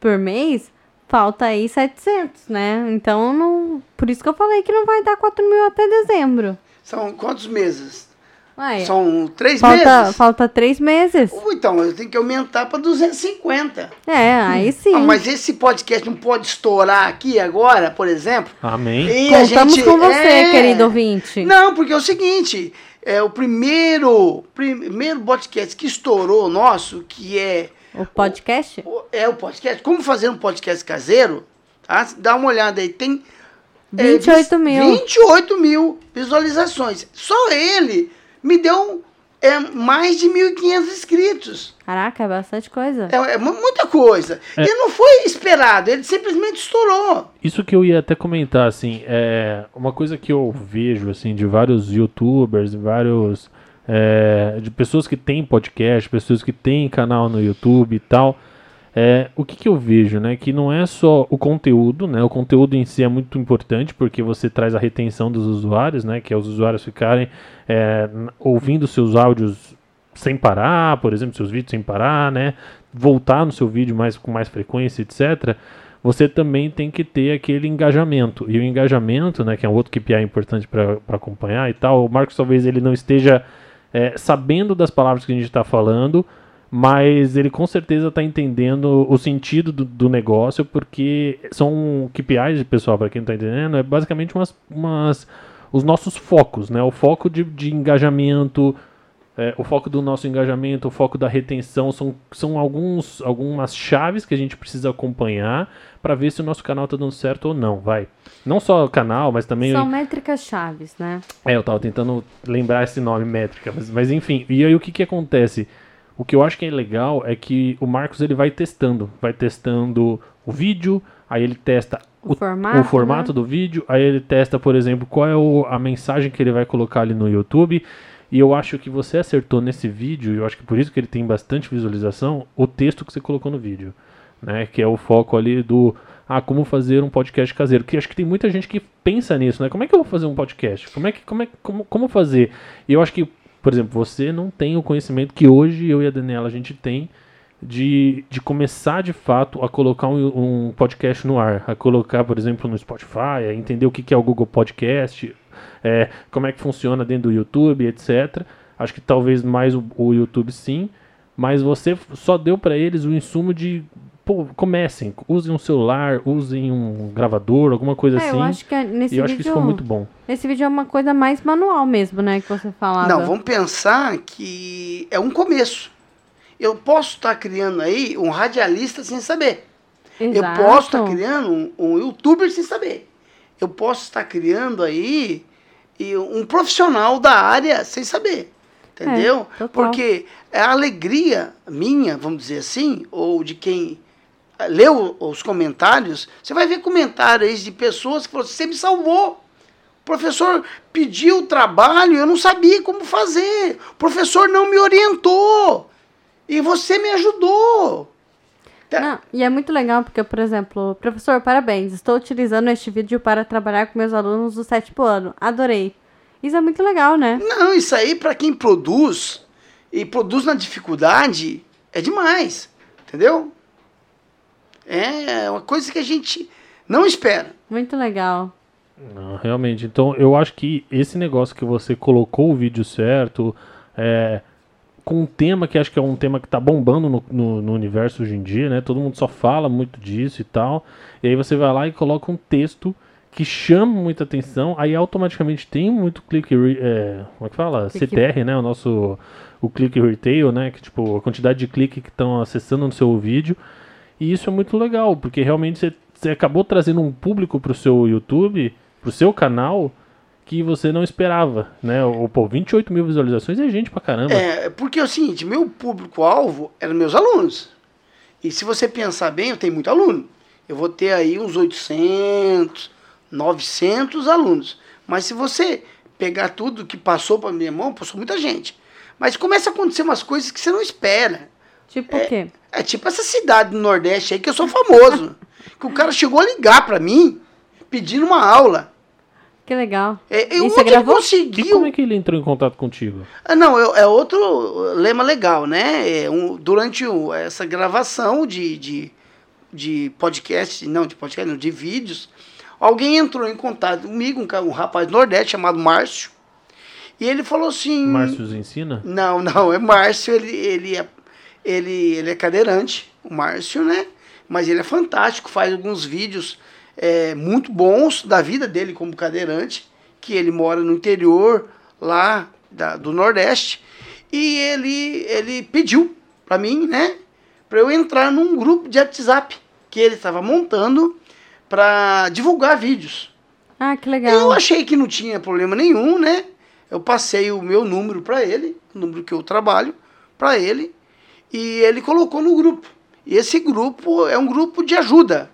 por mês, falta aí 700, né? Então, não, por isso que eu falei que não vai dar 4 mil até dezembro. São quantos meses? Ué, São três falta, meses? falta 3 meses. Ou Então, eu tenho que aumentar para 250. É, aí sim. Ah, mas esse podcast não pode estourar aqui agora, por exemplo? Amém. E a Contamos gente- com você, é. querido ouvinte. Não, porque é o seguinte, é o primeiro, primeiro podcast que estourou nosso, que é O podcast? o- é o podcast, como fazer um podcast caseiro, tá? Dá uma olhada aí, tem é, 28 mil. 28 mil visualizações. Só ele me deu é, mais de 1.500 inscritos. Caraca, é bastante coisa. É, é mu- muita coisa. É. E não foi esperado, ele simplesmente estourou. Isso que eu ia até comentar, assim, é uma coisa que eu vejo, assim, de vários youtubers, vários, é, de pessoas que têm podcast, pessoas que têm canal no YouTube e tal, é, o que que eu vejo, né, que não é só o conteúdo, né, o conteúdo em si é muito importante porque você traz a retenção dos usuários, né, que é os usuários ficarem é, ouvindo seus áudios sem parar, por exemplo, seus vídeos sem parar, né, voltar no seu vídeo mais com mais frequência, etc você também tem que ter aquele engajamento. E o engajamento, né, que é um outro KPI importante para acompanhar e tal, o Marcos talvez ele não esteja é, sabendo das palavras que a gente está falando, mas ele com certeza está entendendo o sentido do, do negócio, porque são KPIs, pessoal, para quem está entendendo, é basicamente umas, umas, os nossos focos, né? O foco de, de engajamento, é, o foco do nosso engajamento, o foco da retenção, são, são alguns, algumas chaves que a gente precisa acompanhar para ver se o nosso canal está dando certo ou não, vai. Não só o canal, mas também... São métricas chaves, né? É, eu tava tentando lembrar esse nome, métrica, mas, mas enfim. E aí o que que acontece? O que eu acho que é legal é que o Marcos ele vai testando, vai testando o vídeo, aí ele testa O o, formato, o formato do vídeo, aí ele testa, por exemplo, qual é o- a mensagem que ele vai colocar ali no YouTube. E eu acho que você acertou nesse vídeo, e eu acho que por isso que ele tem bastante visualização, o texto que você colocou no vídeo, né? Que é o foco ali do ah, como fazer um podcast caseiro. Que acho que tem muita gente que pensa nisso, né? Como é que eu vou fazer um podcast? Como é que como é como, como fazer? E eu acho que, por exemplo, você não tem o conhecimento que hoje eu e a Daniela a gente tem de, de começar de fato a colocar um, um podcast no ar, a colocar, por exemplo, no Spotify, a entender o que, que é o Google Podcast, é, como é que funciona dentro do YouTube, etc. Acho que talvez mais o, o YouTube sim, mas você só deu para eles o insumo de pô, comecem, usem um celular, usem um gravador, alguma coisa É, assim. eu acho que é- nesse e eu acho que vídeo. isso foi muito bom. Esse vídeo é uma coisa mais manual mesmo, né? Que você falava. Não, vamos pensar que é um começo. Eu posso estar criando aí um radialista sem saber. Eu Exato. posso estar criando um, um youtuber sem saber. Eu posso estar criando aí um profissional da área sem saber. Entendeu? É. Porque é a alegria minha, vamos dizer assim, ou de quem leu os comentários, você vai ver comentários de pessoas que falaram, você me salvou. O professor pediu trabalho, eu não sabia como fazer. O professor não me orientou. E você me ajudou. Tá. Não, e é muito legal porque, por exemplo, professor, parabéns, estou utilizando este vídeo para trabalhar com meus alunos do sétimo ano. Adorei. Isso é muito legal, né? Não, isso aí para quem produz e produz na dificuldade é demais, entendeu? É uma coisa que a gente não espera. Muito legal. Não, realmente. Então, eu acho que esse negócio que você colocou o vídeo certo, é, com um tema que acho que é um tema que tá bombando no, no- no universo hoje em dia, né? Todo mundo só fala muito disso e tal. E aí você vai lá e coloca um texto que chama muita atenção, aí automaticamente tem muito clique, é, como é que fala? Clique- CTR, né? O nosso, o click retail, né? Que tipo, a quantidade de clique que estão acessando no seu vídeo. E isso é muito legal, porque realmente você, você acabou trazendo um público pro seu YouTube, pro seu canal, que você não esperava, né? O, pô, 28 mil visualizações é gente pra caramba. É, porque é o seguinte, meu público-alvo eram meus alunos. E se você pensar bem, eu tenho muito aluno. Eu vou ter aí uns 800, 900 alunos. Mas se você pegar tudo que passou para minha mão, passou muita gente. Mas começa a acontecer umas coisas que você não espera. Tipo o quê? É tipo essa cidade do Nordeste aí que eu sou famoso. que o cara chegou a ligar para mim pedindo uma aula. Que legal. É, E eu você onde ele gravou? E conseguiu. como é que ele entrou em contato contigo? Ah, não, é, é outro lema legal, né? É um- durante o- essa gravação de, de, de podcast, não de podcast, não, de vídeos, alguém entrou em contato comigo, um, um rapaz do Nordeste chamado Márcio, e ele falou assim... Márcio ensina? Não, não, é Márcio, ele, ele, é, ele, ele é cadeirante, o Márcio, né? Mas ele é fantástico, faz alguns vídeos é, muito bons da vida dele como cadeirante, que ele mora no interior, lá da, do Nordeste, e ele, ele pediu para mim, né, para eu entrar num grupo de WhatsApp que ele estava montando para divulgar vídeos. Ah, que legal. Eu achei que não tinha problema nenhum, né? Eu passei o meu número para ele, o número que eu trabalho, para ele, e ele colocou no grupo. E esse grupo é um grupo de ajuda.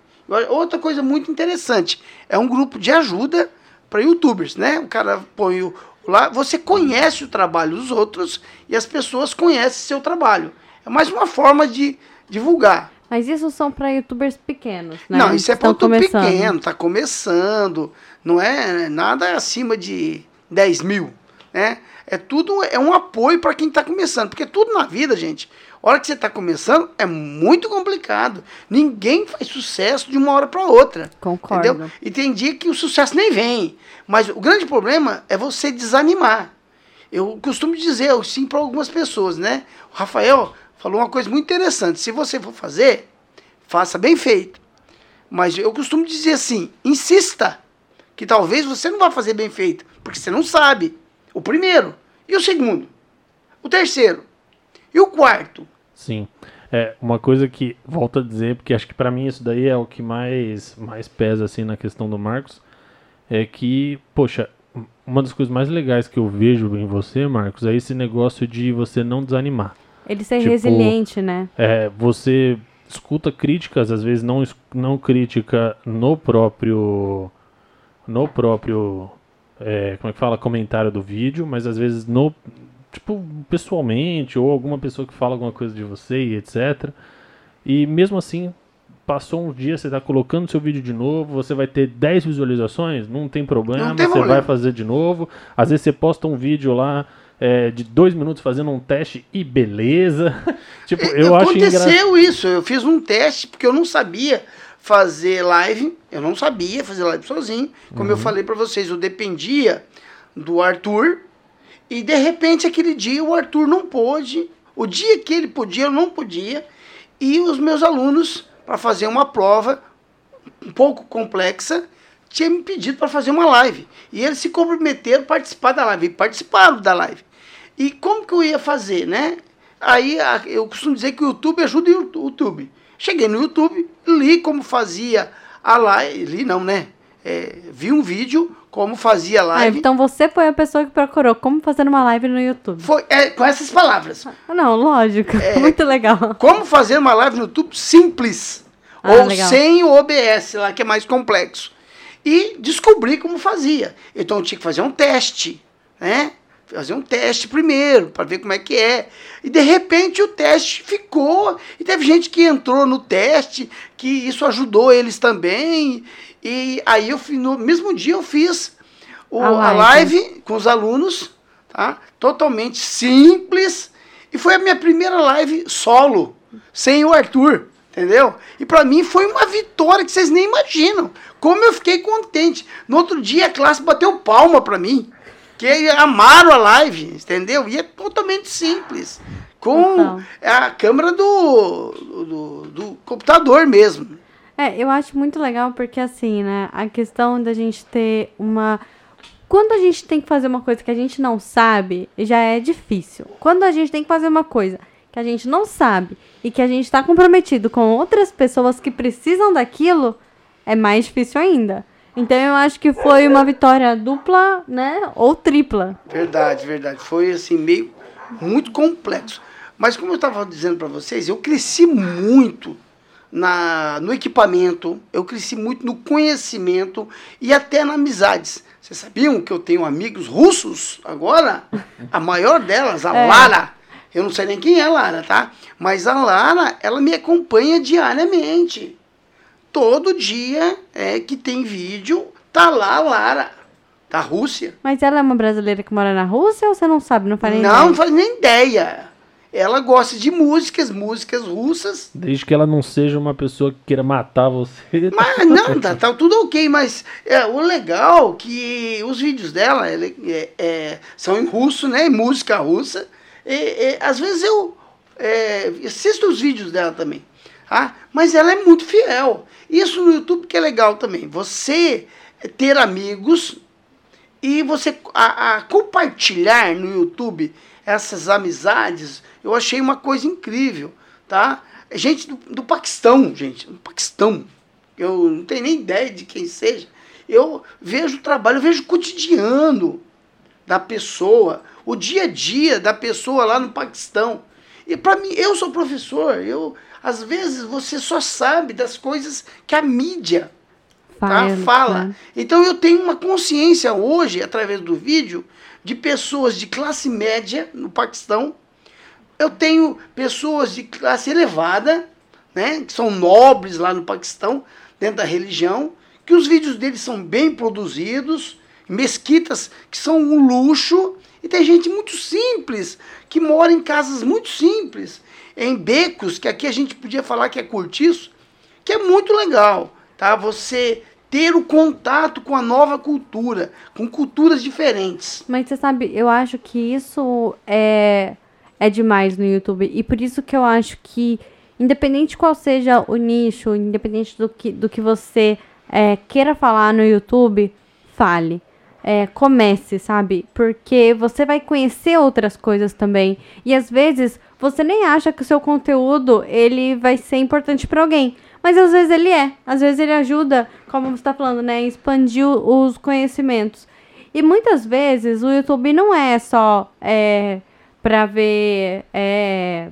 Outra coisa muito interessante, é um grupo de ajuda para youtubers, né? O cara põe o, lá, você conhece o trabalho dos outros e as pessoas conhecem seu trabalho. É mais uma forma de divulgar. Mas isso são para youtubers pequenos, né? Não, isso é para Estão YouTube começando. pequeno, tá começando, não é nada acima de 10 mil, né? É tudo, é um apoio para quem está começando, porque tudo na vida, gente, a hora que você está começando é muito complicado. Ninguém faz sucesso de uma hora para outra. Concordo. Entendeu? E tem dia que o sucesso nem vem. Mas o grande problema é você desanimar. Eu costumo dizer assim para algumas pessoas, né? O Rafael falou uma coisa muito interessante. Se você for fazer, faça bem feito. Mas eu costumo dizer assim: insista. Que talvez você não vá fazer bem feito, porque você não sabe. O primeiro. E o segundo? O terceiro? E o quarto? Sim. É, uma coisa que, volto a dizer, porque acho que pra mim isso daí é o que mais, mais pesa assim na questão do Marcos, é que, poxa, uma das coisas mais legais que eu vejo em você, Marcos, é esse negócio de você não desanimar. Ele ser Tipo, resiliente, né? É, você escuta críticas, às vezes não, não crítica no próprio. No próprio. é, como é que fala? Comentário do vídeo, mas às vezes no. Tipo, pessoalmente, ou alguma pessoa que fala alguma coisa de você e etc. E mesmo assim, passou um dia, você está colocando seu vídeo de novo, você vai ter 10 visualizações, não tem problema, Não tem você vai fazer de novo. Às vezes você posta um vídeo lá é, de dois minutos fazendo um teste e beleza. tipo, eu acho engraçado. Aconteceu isso. Eu fiz um teste porque eu não sabia fazer live. Eu não sabia fazer live sozinho. Como Uhum. eu falei pra vocês, eu dependia do Arthur. E de repente aquele dia o Arthur não pôde. O dia que ele podia, eu não podia. E os meus alunos, para fazer uma prova um pouco complexa, tinha me pedido para fazer uma live. E eles se comprometeram a participar da live. E participaram da live. E como que eu ia fazer, né? Aí eu costumo dizer que o YouTube ajuda o YouTube. Cheguei no YouTube, li como fazia a live. Li não, né? É, vi um vídeo como fazia a Ah, live. então você foi a pessoa que procurou como fazer uma live no YouTube. Foi é, com essas palavras. Ah, Não, lógico. É. Muito legal. Como fazer uma live no YouTube simples. Ah, ou legal. sem o OBS, lá que é mais complexo. E descobri como fazia. Então eu tinha que fazer um teste, né? Fazer um teste primeiro, para ver como é que é. E de repente o teste ficou. E teve gente que entrou no teste, que isso ajudou eles também. E aí eu no mesmo dia eu fiz o- A a live. live com os alunos, tá? Totalmente simples. E foi a minha primeira live solo, sem o Arthur, entendeu? E pra mim foi uma vitória que vocês nem imaginam. Como eu fiquei contente. No outro dia a classe bateu palma pra mim. Que amaram a live, entendeu? E é totalmente simples. Com Total. a câmera do, do, do computador mesmo. É, eu acho muito legal porque assim, né, a questão da gente ter uma quando a gente tem que fazer uma coisa que a gente não sabe, já é difícil. Quando a gente tem que fazer uma coisa que a gente não sabe e que a gente está comprometido com outras pessoas que precisam daquilo, é mais difícil ainda. Então eu acho que foi uma vitória dupla, né, ou tripla. Verdade, verdade. Foi assim, meio muito complexo. Mas como eu estava dizendo para vocês, eu cresci muito na, no equipamento, eu cresci muito no conhecimento e até na amizades. Vocês sabiam que eu tenho amigos russos agora? A maior delas, a É. Lara. Eu não sei nem quem é a Lara, tá? Mas a Lara, ela me acompanha diariamente. Todo dia é que tem vídeo, tá lá a Lara, da Rússia. Mas ela é uma brasileira que mora na Rússia ou você não sabe, não faz nem Não, ideia? não faz nem ideia. Ela gosta de músicas, músicas russas. Desde que ela não seja uma pessoa que queira matar você. Mas não, tá, tá tudo ok. Mas é, o legal é que os vídeos dela é, é, são em russo, né? Música russa. E, e, às vezes eu é, assisto os vídeos dela também. Tá? Mas ela é muito fiel. Isso no YouTube que é legal também. Você ter amigos E você a, a compartilhar no YouTube essas amizades, eu achei uma coisa incrível, tá? Gente do, do Paquistão, gente, do Paquistão. Eu não tenho nem ideia de quem seja. Eu vejo o trabalho, eu vejo o cotidiano da pessoa, o dia a dia da pessoa lá no Paquistão. E para mim, eu sou professor, eu às vezes você só sabe das coisas que a mídia tá, fala. Então eu tenho uma consciência hoje, através do vídeo, de pessoas de classe média no Paquistão. Eu tenho pessoas de classe elevada, né, que são nobres lá no Paquistão, dentro da religião, que os vídeos deles são bem produzidos, mesquitas que são um luxo, e tem gente muito simples, que mora em casas muito simples, em becos, que aqui a gente podia falar que é cortiço, que é muito legal, tá? Você ter o contato com a nova cultura, com culturas diferentes. Mas você sabe, eu acho que isso é, é demais no YouTube. E por isso que eu acho que, independente qual seja o nicho, independente do que, do que você é, queira falar no YouTube, fale. É, comece, sabe? Porque você vai conhecer outras coisas também. E às vezes você nem acha que o seu conteúdo ele vai ser importante para alguém. Mas às vezes ele é. Às vezes ele ajuda, como você está falando, né? Expandir os conhecimentos. E muitas vezes o YouTube não é só é, para ver é,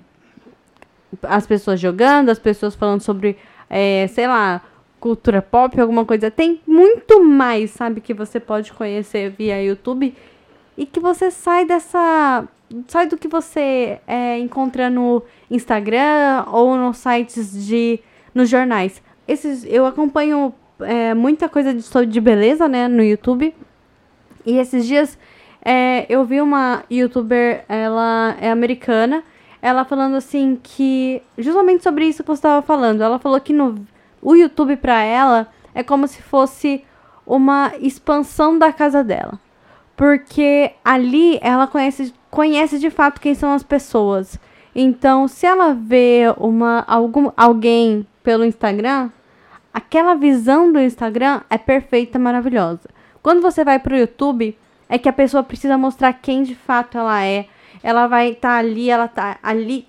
as pessoas jogando, as pessoas falando sobre, é, sei lá, cultura pop, alguma coisa. Tem muito mais, sabe, que você pode conhecer via YouTube e que você sai dessa sai do que você é, encontra no Instagram ou nos sites de. nos jornais. Esses, eu acompanho é, muita coisa de, de beleza, né, no YouTube. E esses dias é, eu vi uma youtuber, ela é americana, ela falando assim que. Justamente sobre isso que você estava falando. Ela falou que no, o YouTube para ela é como se fosse uma expansão da casa dela. Porque ali ela conhece conhece de fato quem são as pessoas. Então, se ela vê uma, algum, alguém pelo Instagram, aquela visão do Instagram é perfeita, maravilhosa. Quando você vai para o YouTube, é que a pessoa precisa mostrar quem de fato ela é. Ela vai estar tá ali, ela tá ali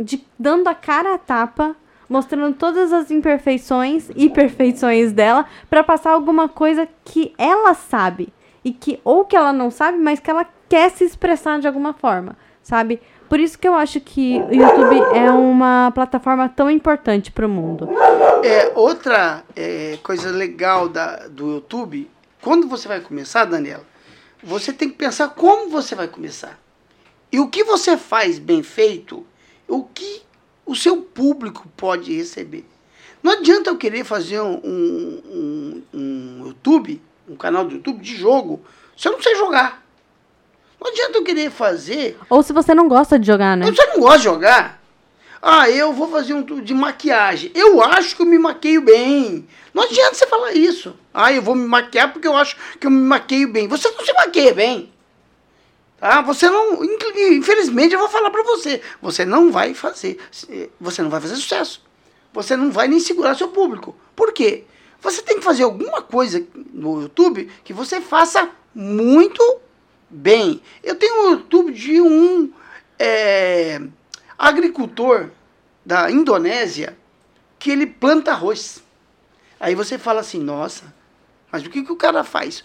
de, dando a cara a tapa, mostrando todas as imperfeições e perfeições dela para passar alguma coisa que ela sabe e que ou que ela não sabe, mas que ela quer se expressar de alguma forma, sabe? Por isso que eu acho que o YouTube é uma plataforma tão importante para o mundo. É, outra é, coisa legal da, do YouTube, quando você vai começar, Daniela, você tem que pensar como você vai começar. E o que você faz bem feito, o que o seu público pode receber. Não adianta eu querer fazer um, um, um YouTube, um canal do YouTube de jogo, se eu não sei jogar. Não adianta eu querer fazer. Ou se você não gosta de jogar, né? Você não gosta de jogar? Ah, eu vou fazer um de maquiagem. Eu acho que eu me maqueio bem. Não adianta você falar isso. Ah, eu vou me maquiar porque eu acho que eu me maqueio bem. Você não se maqueia bem. Tá? Você não. Infelizmente, eu vou falar pra você. Você não vai fazer. Você não vai fazer sucesso. Você não vai nem segurar seu público. Por quê? Você tem que fazer alguma coisa no YouTube que você faça muito bem. Eu tenho um YouTube de um é, agricultor da Indonésia que ele planta arroz. Aí você fala assim, nossa, mas o que, que o cara faz?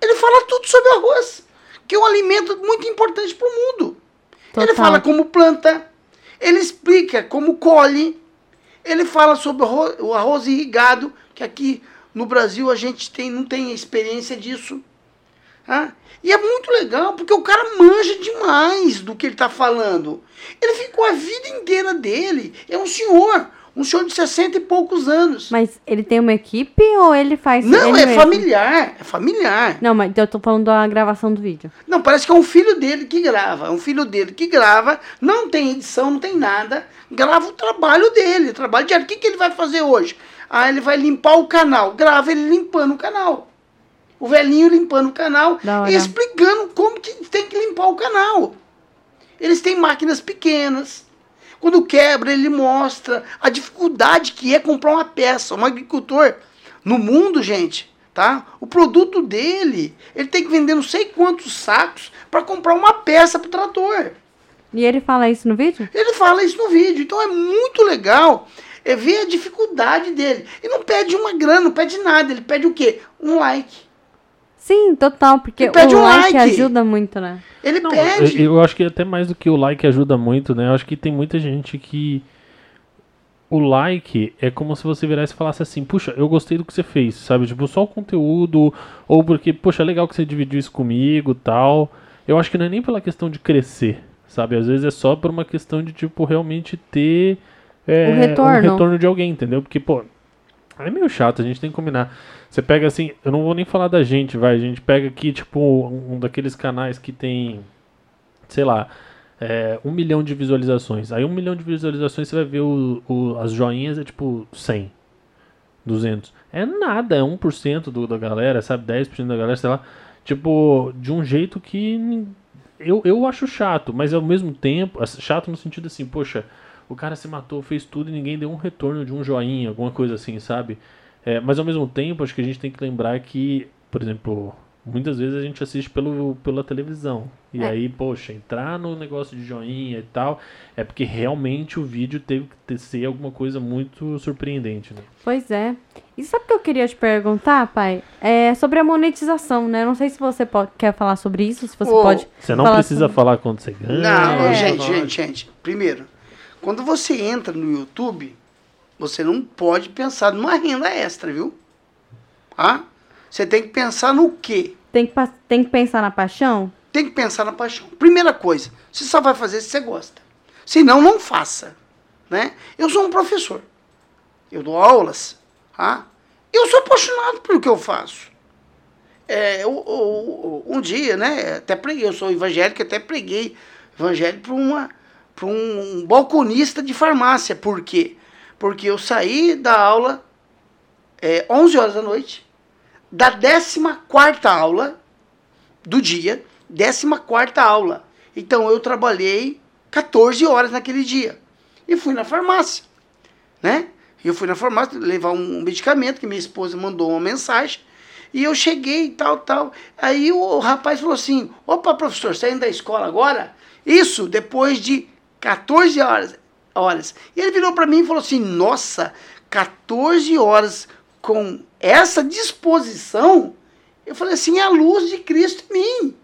Ele fala tudo sobre arroz, que é um alimento muito importante para o mundo. Total. Ele fala como planta, ele explica como colhe, ele fala sobre o arroz irrigado, que aqui no Brasil a gente tem, não tem experiência disso. E é muito legal, porque o cara manja demais do que ele está falando. Ele ficou a vida inteira dele. É um senhor, um senhor de 60 e poucos anos. Mas ele tem uma equipe ou ele faz. Não, é mesmo? familiar. É familiar. Não, mas eu tô falando da gravação do vídeo. Não, parece que é um filho dele que grava. É um filho dele que grava, não tem edição, não tem nada. Grava o trabalho dele, o trabalho diário. O que, que ele vai fazer hoje? Ah, ele vai limpar o canal. Grava ele limpando o canal o velhinho limpando o canal e explicando como que tem que limpar o canal. Eles têm máquinas pequenas. Quando quebra, ele mostra a dificuldade que é comprar uma peça. Um agricultor no mundo, gente, tá? O produto dele, ele tem que vender não sei quantos sacos para comprar uma peça para o trator. E ele fala isso no vídeo? Ele fala isso no vídeo. Então é muito legal é ver a dificuldade dele. E não pede uma grana, não pede nada. Ele pede o quê? Um like. Sim, total, porque Ele pede o um like, like. ajuda muito, né? Ele Não, pede. eu, eu acho que até mais do que o like ajuda muito, né? Eu acho que tem muita gente que o like é como se você virasse e falasse assim, puxa, eu gostei do que você fez, sabe? Tipo, só o conteúdo, ou porque, poxa, legal que você dividiu isso comigo tal. Eu acho que não é nem pela questão de crescer, sabe? Às vezes é só por uma questão de, tipo, realmente ter é, O retorno. um retorno de alguém, entendeu? Porque, pô, é meio chato, a gente tem que combinar. Você pega assim, eu não vou nem falar da gente, vai. A gente pega aqui, tipo, um daqueles canais que tem, sei lá, é, um milhão de visualizações. Aí um milhão de visualizações você vai ver o, o- as joinhas é tipo 100, 200. É nada, é 1% do, da galera, sabe? 10% da galera, sei lá. Tipo, de um jeito que eu, eu acho chato, mas ao mesmo tempo, chato no sentido assim, poxa, o cara se matou, fez tudo e ninguém deu um retorno de um joinha, alguma coisa assim, sabe? É, mas ao mesmo tempo, acho que a gente tem que lembrar que, por exemplo, muitas vezes a gente assiste pelo, pela televisão. E É. aí, poxa, entrar no negócio de joinha e tal, é porque realmente o vídeo teve que ter, ser alguma coisa muito surpreendente, né? Pois é. E sabe o que eu queria te perguntar, pai? É sobre a monetização, né? Eu não sei se você pode, quer falar sobre isso, se você Ô, pode. Você não falar precisa sobre- falar quanto você ganha. Não, É. gente, gente, gente. Primeiro, quando você entra no YouTube, você não pode pensar numa renda extra, viu? Tá? Você tem que pensar no quê? Tem que, tem que pensar na paixão? Tem que pensar na paixão. Primeira coisa, você só vai fazer se você gosta. Se não, não faça. Né? Eu sou um professor. Eu dou aulas. Tá? Eu sou apaixonado pelo que eu faço. É, eu- eu- um dia, né? Até preguei, eu sou evangélico, até preguei evangelho para uma para um balconista de farmácia. Por quê? Porque eu saí da aula é, 11 horas da noite, da 14 aula do dia, 14 aula. Então eu trabalhei 14 horas naquele dia. E fui na farmácia, né? Eu fui na farmácia levar um medicamento que minha esposa mandou uma mensagem. E eu cheguei e tal, tal. Aí o rapaz falou assim: opa, professor, saindo da escola agora? Isso, depois de 14 horas. horas. E ele virou para mim e falou assim: nossa, 14 horas com essa disposição? Eu falei assim: é a luz de Cristo em mim.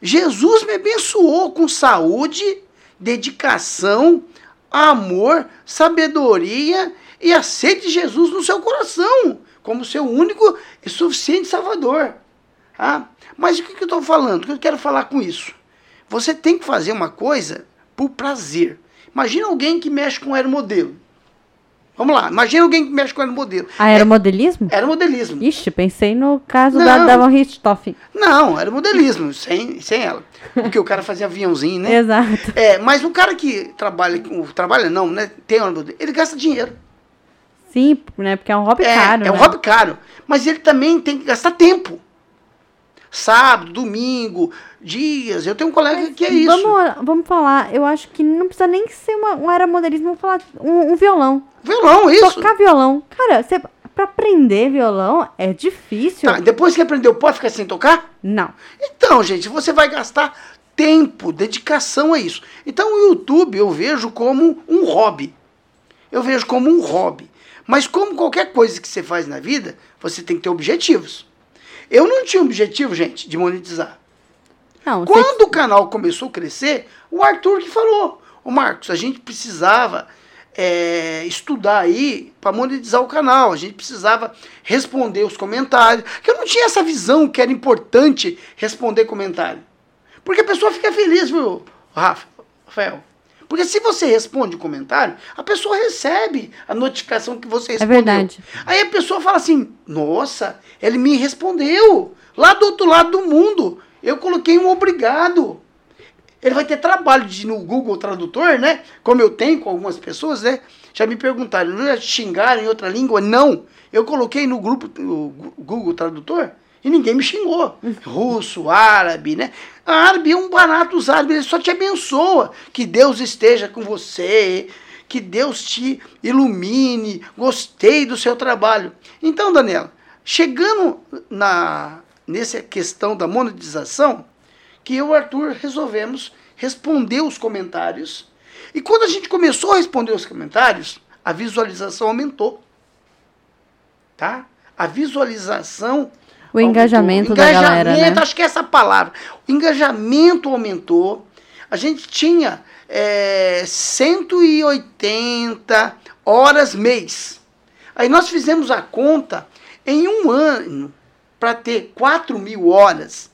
Jesus me abençoou com saúde, dedicação, amor, sabedoria e a sede de Jesus no seu coração, como seu único e suficiente Salvador. Ah, mas o que, que eu estou falando? O que eu quero falar com isso? Você tem que fazer uma coisa por prazer. Imagina alguém que mexe com aeromodelo. Vamos lá, imagina alguém que mexe com aeromodelo. Aeromodelismo? Aeromodelismo. Ixi, pensei no caso da, Não. da Von Richthofen. Não, era modelismo, sem, sem ela. Porque o cara fazia aviãozinho, né? Exato. É, mas o cara que trabalha. Trabalha não, né? Tem aeromodelismo, ele gasta dinheiro. Sim, né? Porque é um hobby é, caro. é um né? hobby caro. Mas ele também tem que gastar tempo. Sábado, domingo, dias. Eu tenho um colega que é isso. Vamos, vamos falar, eu acho que não precisa nem ser uma, um aeromodelismo, vamos falar um, um violão. Violão, isso. Tocar violão. Cara, você, pra aprender violão é difícil. Tá, depois que aprendeu, pode ficar sem tocar? Não. Então, gente, você vai gastar tempo, dedicação a isso. Então, o YouTube eu vejo como um hobby. Eu vejo como um hobby. Mas como qualquer coisa que você faz na vida, você tem que ter objetivos. Eu não tinha objetivo, gente, de monetizar. Não, você- Quando o canal começou a crescer, o Arthur que falou, o Marcos, a gente precisava é, estudar aí para monetizar o canal, a gente precisava responder os comentários, que eu não tinha essa visão que era importante responder comentário. Porque a pessoa fica feliz, viu, Rafa, Rafael? Porque se você responde o comentário, a pessoa recebe a notificação que você respondeu. É verdade. Aí a pessoa fala assim: Nossa, ele me respondeu. Lá do outro lado do mundo, eu coloquei um obrigado. Ele vai ter trabalho de no Google Tradutor, né? Como eu tenho com algumas pessoas, né? Já me perguntaram, não ia xingar em outra língua? Não. Eu coloquei no grupo o Gu- Google Tradutor e ninguém me xingou. Russo, árabe, né? Árabe é um barato os árabes, ele só te abençoa. Que Deus esteja com você, que Deus te ilumine, gostei do seu trabalho. Então, Daniela, Chegando na nessa questão da monetização, que eu e o Arthur resolvemos responder os comentários. E quando a gente começou a responder os comentários, a visualização aumentou. Tá? A visualização O engajamento, aumentou. da galera, né? Engajamento, acho que é essa palavra. O engajamento aumentou. A gente tinha é, 180 horas mês. Aí nós fizemos a conta em um ano para ter 4 mil horas.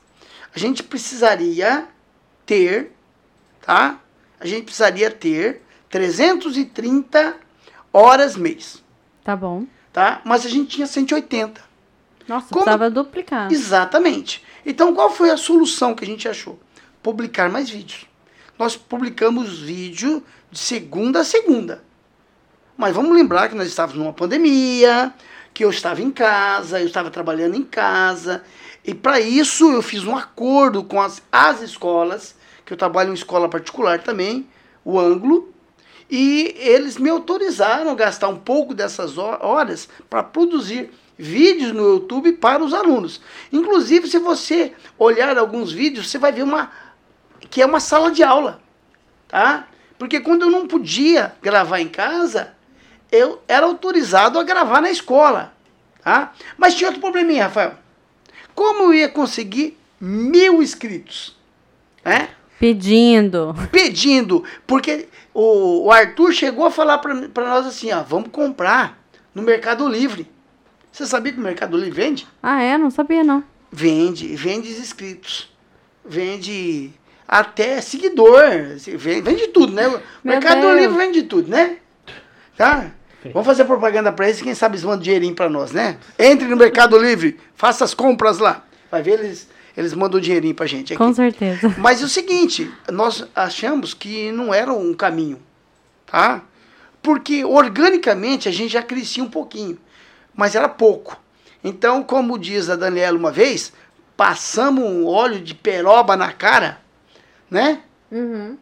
A gente precisaria ter, tá? A gente precisaria ter 330 horas mês, Tá bom. tá? Mas a gente tinha 180. Nossa, Como- precisava duplicar. Exatamente. Então, qual foi a solução que a gente achou? Publicar mais vídeos. Nós publicamos vídeo de segunda a segunda. Mas vamos lembrar que nós estávamos numa pandemia, que eu estava em casa, eu estava trabalhando em casa. E para isso eu fiz um acordo com as, as escolas, que eu trabalho em escola particular também, o Ângulo, e eles me autorizaram a gastar um pouco dessas ho- horas para produzir vídeos no YouTube para os alunos. Inclusive, se você olhar alguns vídeos, você vai ver uma que é uma sala de aula, tá? Porque quando eu não podia gravar em casa, eu era autorizado a gravar na escola, tá? Mas tinha outro probleminha, Rafael. Como eu ia conseguir mil inscritos, né? Pedindo. pedindo, porque o, o Arthur chegou a falar para nós assim, ó, vamos comprar no Mercado Livre. Você sabia que o Mercado Livre vende? Ah, é? Não sabia, não. Vende, vende inscritos. Vende até seguidor, vende, vende tudo, né? O Mercado Deus. Livre vende tudo, né? Tá? Vamos fazer propaganda para eles, quem sabe eles mandam dinheirinho para nós, né? Entre no Mercado Livre, faça as compras lá. Vai ver, eles, eles mandam dinheirinho pra gente aqui. Com certeza. Mas é o seguinte, nós achamos que não era um caminho, tá? Porque organicamente a gente já crescia um pouquinho, mas era pouco. Então, como diz a Daniela uma vez, passamos um óleo de peroba na cara, né? Uhum.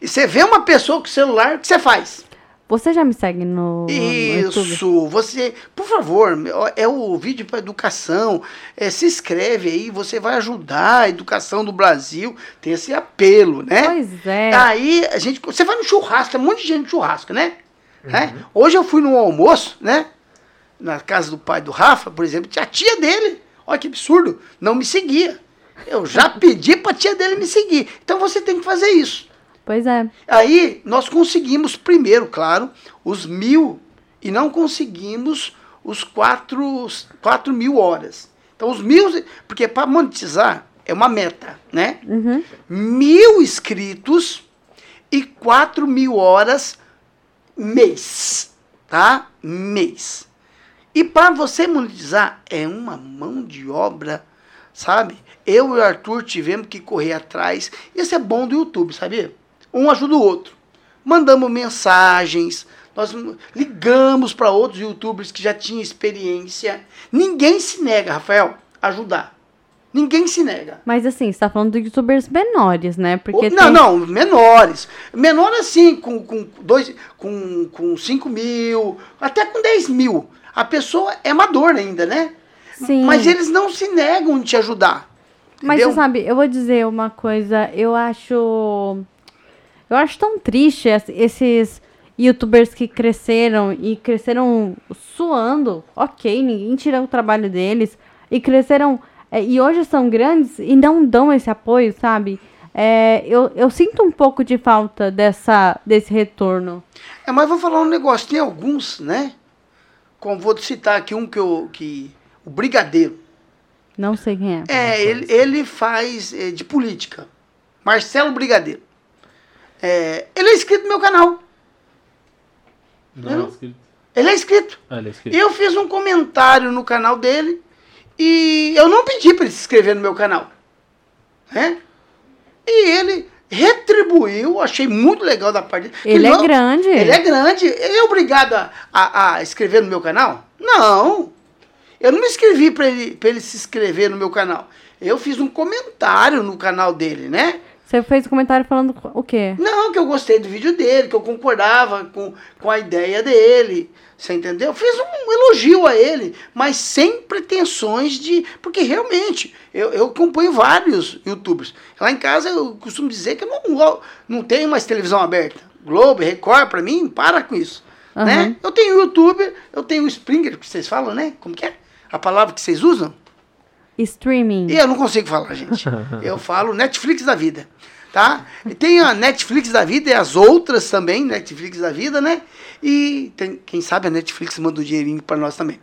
E você vê uma pessoa com celular, o que você faz? Você já me segue no, no YouTube? Isso, você, por favor, é o vídeo para educação. É, se inscreve aí, você vai ajudar a educação do Brasil. Tem esse apelo, né? Pois é. Aí a gente, você vai no churrasco, tem um monte de gente no churrasco, né? Né? Hoje eu fui num almoço, né? Na casa do pai do Rafa, por exemplo, tinha a tia dele. Olha que absurdo, não me seguia. Eu já pedi pra tia dele me seguir. Então você tem que fazer isso. Pois é. Aí nós conseguimos primeiro, claro, os mil e não conseguimos os quatro, os quatro mil horas. Então os mil, porque para monetizar é uma meta, né? Uhum. Mil inscritos e quatro mil horas mês, tá? Mês. E para você monetizar é uma mão de obra, sabe? Eu e o Arthur tivemos que correr atrás. Isso é bom do YouTube, sabia? Um ajuda o outro. Mandamos mensagens, nós ligamos para outros youtubers que já tinham experiência. Ninguém se nega, Rafael, a ajudar. Ninguém se nega. Mas assim, você tá falando de youtubers menores, né? Porque não, tem- não, menores. Menor assim, com, com, dois, com, com 5 mil, até com 10 mil. A pessoa é amadora ainda, né? Sim. Mas eles não se negam em te ajudar. Mas entendeu? você sabe, eu vou dizer uma coisa, eu acho. Eu acho tão triste es- esses youtubers que cresceram e cresceram suando. Ok, ninguém tira o trabalho deles. E cresceram. é, e hoje são grandes e não dão esse apoio, sabe? É, eu, eu sinto um pouco de falta dessa, desse retorno. É, mas vou falar um negócio. Tem alguns, né? Como vou citar aqui um que eu. Que, o Brigadeiro. Não sei quem é. É, ele, ele faz é, de política. Marcelo Brigadeiro. É, ele é inscrito no meu canal. Não, Não. é inscrito. Ele é inscrito. Ah, ele é inscrito. Eu fiz um comentário no canal dele e eu não pedi para ele se inscrever no meu canal. Né? E ele retribuiu, achei muito legal da parte dele. Ele é Não, grande. Ele é grande. Ele é obrigado a, a, a inscrever no meu canal? Não. Eu não me inscrevi para ele, pra ele se inscrever no meu canal. Eu fiz um comentário no canal dele, né? Você fez um comentário falando o quê? Não, que eu gostei do vídeo dele, que eu concordava com, com a ideia dele. Você entendeu? Fiz um elogio a ele, mas sem pretensões de. Porque realmente, eu, eu acompanho vários youtubers. Lá em casa eu costumo dizer que eu não, não tenho mais televisão aberta. Globo, Record, pra mim, para com isso. Aham. Né? Eu tenho youtuber, eu tenho o Springer, que vocês falam, né? Como que é? A palavra que vocês usam? Streaming. E eu não consigo falar, gente. Eu falo Netflix da vida, tá? E tem a Netflix da vida e as outras também, Netflix da vida, né? E tem, quem sabe a Netflix manda um dinheirinho pra nós também.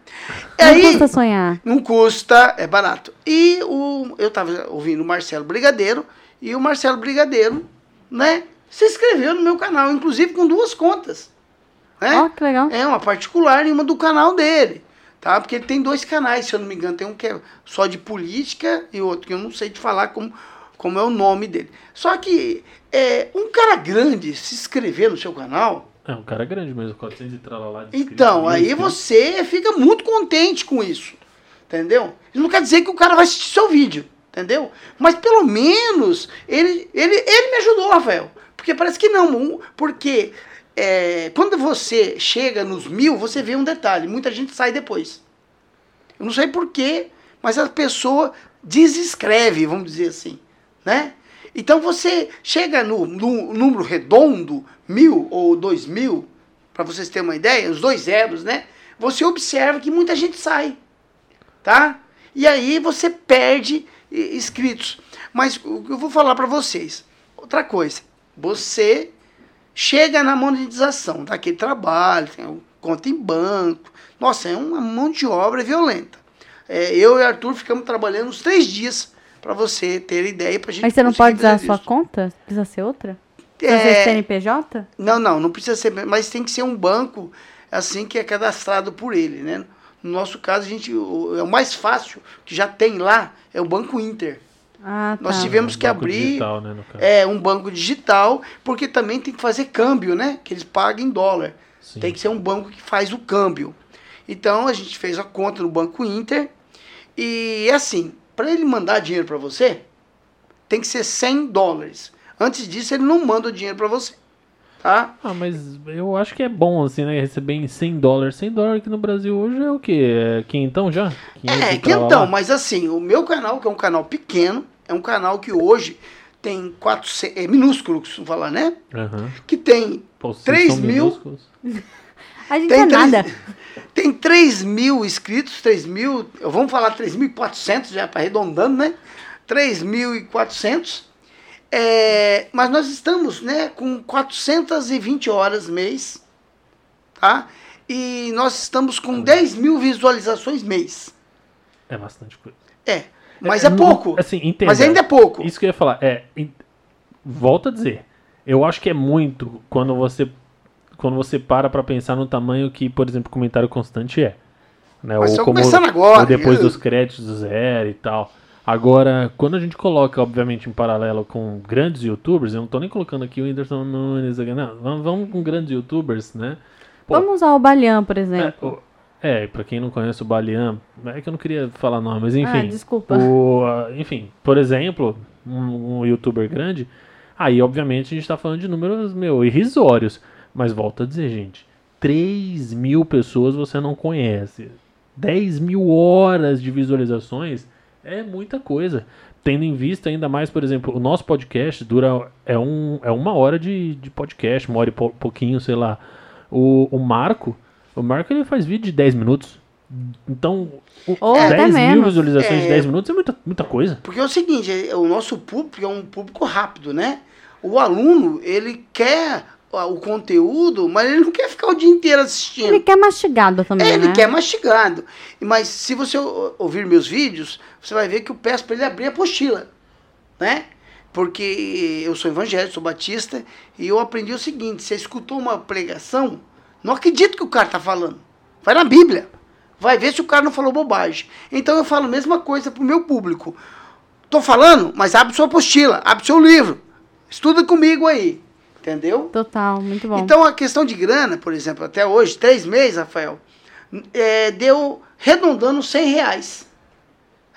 E Não aí, custa sonhar. não custa, é barato. E o, eu tava ouvindo o Marcelo Brigadeiro, e o Marcelo Brigadeiro, né, se inscreveu no meu canal, inclusive com duas contas. Né? Ó, que legal. É, uma particular e uma do canal dele. Tá? Porque ele tem dois canais, se eu não me engano. Tem um que é só de política e outro que eu não sei te falar como, como é o nome dele. Só que é, um cara grande se inscrever no seu canal, É um cara grande mesmo, 400 e tralalá de então, aí inscritos. você fica muito contente com isso. Entendeu? Isso não quer dizer que o cara vai assistir seu vídeo. Entendeu? Mas pelo menos ele, ele, ele me ajudou, Rafael. Porque parece que não. Porque é, quando você chega nos mil, você vê um detalhe. Muita gente sai depois. Eu não sei porquê, mas a pessoa desescreve, vamos dizer assim. Né? Então você chega no, no número redondo, mil ou dois mil, para vocês terem uma ideia, os dois zeros, né? Você observa que muita gente sai, tá? E aí você perde i- inscritos. Mas eu vou falar para vocês, outra coisa, você chega na monetização daquele trabalho, tem conta em banco, nossa, é uma mão de obra violenta. É, eu e Arthur ficamos trabalhando uns três dias para você ter ideia para gente. Mas você não pode usar a sua conta? Precisa ser outra? Precisa É, ser CNPJ? não, não, não precisa ser, mas tem que ser um banco assim que é cadastrado por ele, né? No nosso caso, a gente, o, é o mais fácil que já tem lá é o Banco Inter. Ah, tá. Nós tivemos que Banco abrir digital, né, é um banco digital, porque também tem que fazer câmbio, né? Que eles pagam em dólar. Sim. Tem que ser um banco que faz o câmbio. Então a gente fez a conta no Banco Inter e assim, para ele mandar dinheiro para você, tem que ser 100 dólares. Antes disso, ele não manda o dinheiro para você, tá? Ah, mas eu acho que é bom, assim, né? Receber em 100 dólares. 100 dólares aqui no Brasil hoje é o quê? É quinhentão já? 500 É, e que tralalá? então, mas assim, o meu canal, que é um canal pequeno, é um canal que hoje tem 400, é minúsculo, costumo falar, né? Aham. Que tem Pô, vocês 3 são mil. A gente Tem é três- nada. Tem 3 mil inscritos, 3 mil, vamos falar 3.400 já para arredondando, né? 3.400. É, mas nós estamos né, com 420 horas mês, tá? E nós estamos com 10 mil visualizações mês. É bastante coisa. É, mas é, não- pouco. Assim, entenda. mas ainda é pouco. Isso que eu ia falar. É, volto a dizer. Eu acho que é muito quando você quando você para pra pensar no tamanho que, por exemplo, o comentário constante é. Né? Mas ou como começando agora, ou depois viu? dos créditos zero e tal. Agora, quando a gente coloca, obviamente, em paralelo com grandes youtubers, eu não tô nem colocando aqui o Whindersson Nunes, não, vamos, com grandes youtubers, né? Pô, Vamos usar o Balian, por é, exemplo. o- é, pra quem não conhece o Balian, é que eu não queria falar nome, mas enfim. Ah, desculpa. O, ah, enfim, por exemplo, um, um youtuber grande, aí obviamente a gente tá falando de números, meu, irrisórios. Mas volto a dizer, gente, 3 mil pessoas você não conhece. 10 mil horas de visualizações é muita coisa. Tendo em vista ainda mais, por exemplo, o nosso podcast dura é, um, é uma hora de, de podcast, uma hora e pou- pouquinho, sei lá. O, o Marco, o Marco ele faz vídeo de 10 minutos. Então, o- Ou até 10 mil menos. visualizações de É. 10 minutos é muita, muita coisa. Porque é o seguinte, é- o nosso público é um público rápido, né? O aluno, ele quer o conteúdo, mas ele não quer ficar o dia inteiro assistindo. Ele quer mastigado também, É, ele né? quer mastigado. Mas se você ouvir meus vídeos, você vai ver que eu peço para ele abrir a apostila, né? Porque eu sou evangélico, sou batista, e eu aprendi o seguinte, você escutou uma pregação, não acredito que o cara tá falando. Vai na Bíblia. Vai ver se o cara não falou bobagem. Então eu falo a mesma coisa pro meu público. Tô falando, mas abre sua apostila, abre seu livro. Estuda comigo aí. Entendeu? Total, muito bom. Então a questão de grana, por exemplo, até hoje, três meses, Rafael, é, deu redondando 100 reais.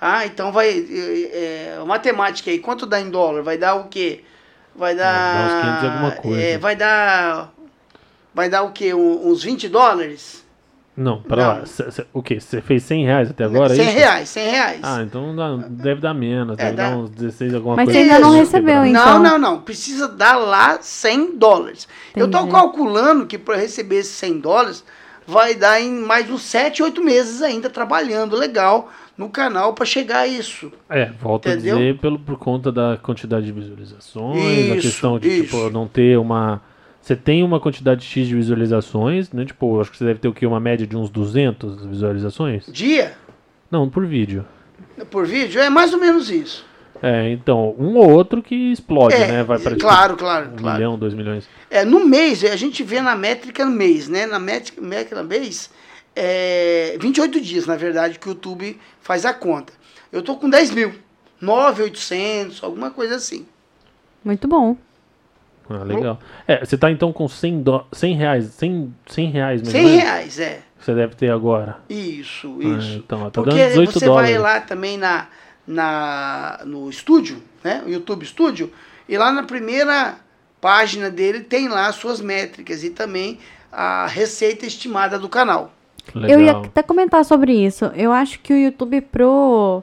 Ah, então vai. É, é, matemática aí, quanto dá em dólar? Vai dar o quê? Vai dá dar. uns 500 e alguma coisa. é, vai dar. Vai dar o quê? Um- Uns 20 dólares? Não, pera Não. lá. Cê- cê- o quê? Você fez 100 reais até agora? é 100 isso? reais, 100 reais. Ah, então dá- deve dar menos. É, deve dá. dar uns 16 alguma Mas coisa. você ainda não Isso. recebeu, hein? Não, então. não, não. Precisa dar lá 100 dólares. Eu tô Entendi. calculando que para receber esses 100 dólares vai dar em mais uns 7, 8 meses ainda trabalhando legal no canal para chegar a isso. É, volto Entendeu? a dizer pelo, por conta da quantidade de visualizações, a Isso, questão de isso. tipo, não ter uma. Você tem uma quantidade X de visualizações, né? Tipo, eu acho que você deve ter o quê? Uma média de uns 200 visualizações? Dia Não, por vídeo. por vídeo é mais ou menos isso. É, então, um ou outro que explode, É, né? Vai para claro, claro, um claro. milhão, dois milhões. É, no mês, a gente vê na métrica no mês, né? Na métrica, métrica no mês, é 28 dias, na verdade, que o YouTube faz a conta. Eu tô com 10 mil, 9,800, alguma coisa assim. Muito bom. Ah, legal. É, você tá então com 100, do... 100 reais, 100, 100 reais mais 100 ou menos, reais, é. você deve ter agora. Isso, Ah, isso. então, tá Porque dando 18 você dólares. vai lá também na, na, no estúdio, né? O YouTube Studio, e lá na primeira página dele tem lá as suas métricas e também a receita estimada do canal. Legal. Eu ia até comentar sobre isso. Eu acho que o YouTube pro,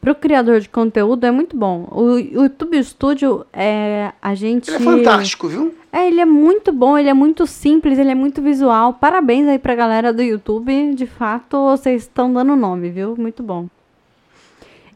pro criador de conteúdo é muito bom. O, YouTube Studio é a gente. Ele é fantástico, viu? É, ele é muito bom, ele é muito simples, ele é muito visual. Parabéns aí pra galera do YouTube. De fato, vocês estão dando nome, viu? Muito bom.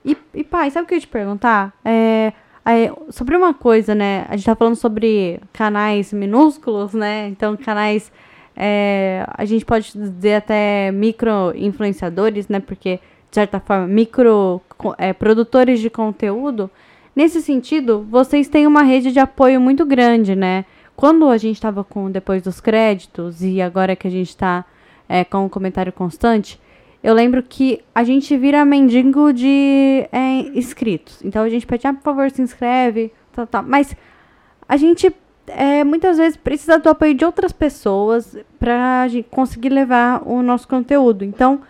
E, e pai, sabe o que eu ia te perguntar? É, é, sobre uma coisa, né? A gente tá falando sobre canais minúsculos, né? Então, canais. é, a gente pode dizer até micro-influenciadores, né? Porque, de certa forma, micro é, produtores de conteúdo. Nesse sentido, vocês têm uma rede de apoio muito grande, né? Quando a gente estava com depois dos créditos e agora que a gente está com um comentário constante, eu lembro que a gente vira mendigo de é, inscritos. Então a gente pede, ah, por favor, se inscreve, tal, tal. Mas a gente é, muitas vezes precisa do apoio de outras pessoas para conseguir levar o nosso conteúdo. Então,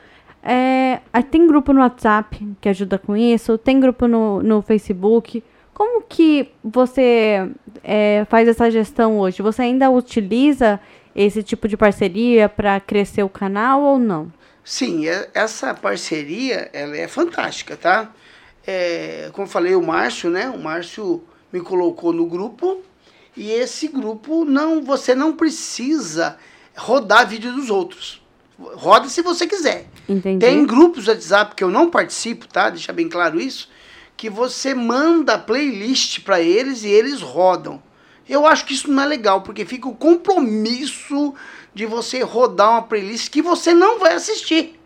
é, tem grupo no WhatsApp que ajuda com isso, tem grupo no, no Facebook. Como que você é, faz essa gestão hoje? Você ainda utiliza esse tipo de parceria para crescer o canal ou não? Sim, é- essa parceria ela é fantástica, tá? É, como falei, o Márcio, né? O Márcio me colocou no grupo e esse grupo não, você não precisa rodar vídeo dos outros. Roda se você quiser. Entendi. Tem grupos do WhatsApp que eu não participo, tá? Deixa bem claro isso. Que você manda playlist para eles e eles rodam. Eu acho que isso não é legal, porque fica o compromisso de você rodar uma playlist que você não vai assistir.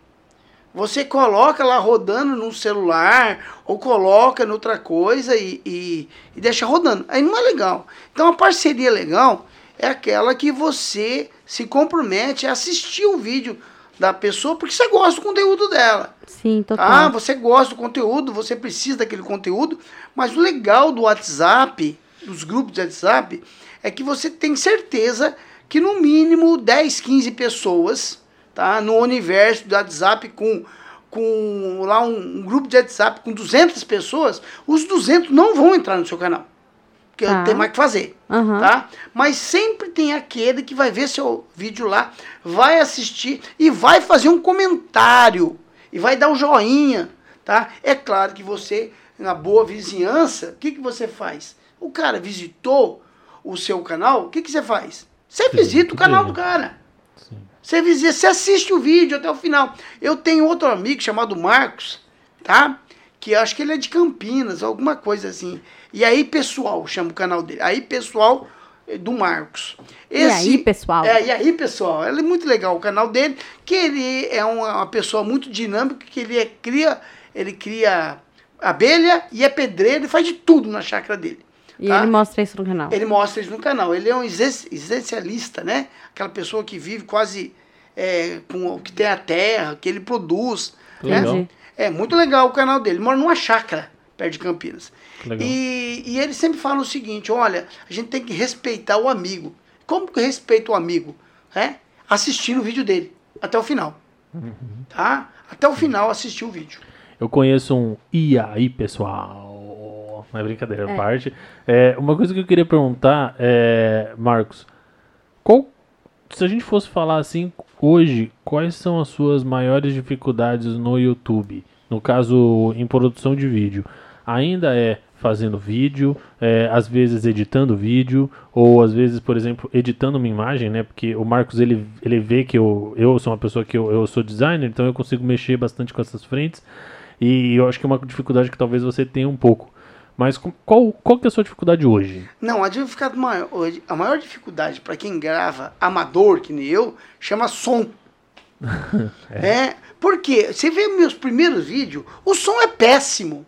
Você coloca lá rodando no celular ou coloca em outra coisa e, e, e deixa rodando. Aí não é legal. Então a parceria legal é aquela que você se compromete a assistir o vídeo da pessoa porque você gosta do conteúdo dela. Sim, total. Ah, você gosta do conteúdo, você precisa daquele conteúdo, mas o legal do WhatsApp, dos grupos de WhatsApp, é que você tem certeza que no mínimo 10, 15 pessoas, tá, no universo do WhatsApp com com lá um, um grupo de WhatsApp com 200 pessoas, os 200 não vão entrar no seu canal. Porque Tá. tem mais o que fazer Aham. tá? Mas sempre tem aquele que vai ver seu vídeo lá, vai assistir e vai fazer um comentário e vai dar um joinha, tá? É claro que você, na boa vizinhança, o que, que você faz? O cara visitou o seu canal, o que, que você faz? Você visita o canal do cara. Sim. Você visita, você assiste o vídeo até o final. Eu tenho outro amigo chamado Marcos, tá? Que acho que ele é de Campinas, alguma coisa assim. E aí, pessoal, chama o canal dele. Aí, pessoal eh, do Marcos. E aí, pessoal? É, e aí, pessoal? Ele é muito legal o canal dele, que ele é uma, uma pessoa muito dinâmica, que ele é, cria, ele cria abelha e é pedreiro e faz de tudo na chácara dele. E tá? ele mostra isso no canal. Ele mostra isso no canal. Ele é um exis- existencialista, né? Aquela pessoa que vive quase é, com o que tem a terra, que ele produz. Né? É muito legal o canal dele. Ele mora numa chácara perto de Campinas. E, e ele sempre fala o seguinte: olha, a gente tem que respeitar o amigo. Como que respeita o amigo? É? Assistindo o vídeo dele até o final. Uhum. Tá? Até o final assistir o vídeo. Eu conheço um E aí, pessoal. é brincadeira à parte. É, uma coisa que eu queria perguntar, é, Marcos, qual, se a gente fosse falar assim, hoje, quais são as suas maiores dificuldades no YouTube? No caso, em produção de vídeo. Ainda é fazendo vídeo, é, às vezes editando vídeo, ou às vezes, por exemplo, editando uma imagem, né? Porque o Marcos ele, ele vê que eu, eu sou uma pessoa que eu, eu sou designer, então eu consigo mexer bastante com essas frentes. E eu acho que é uma dificuldade que talvez você tenha um pouco. Mas qual, qual que é a sua dificuldade hoje? Não, a dificuldade maior, a maior dificuldade para quem grava amador, que nem eu, chama som. é. é. Porque você vê meus primeiros vídeos, o som é péssimo.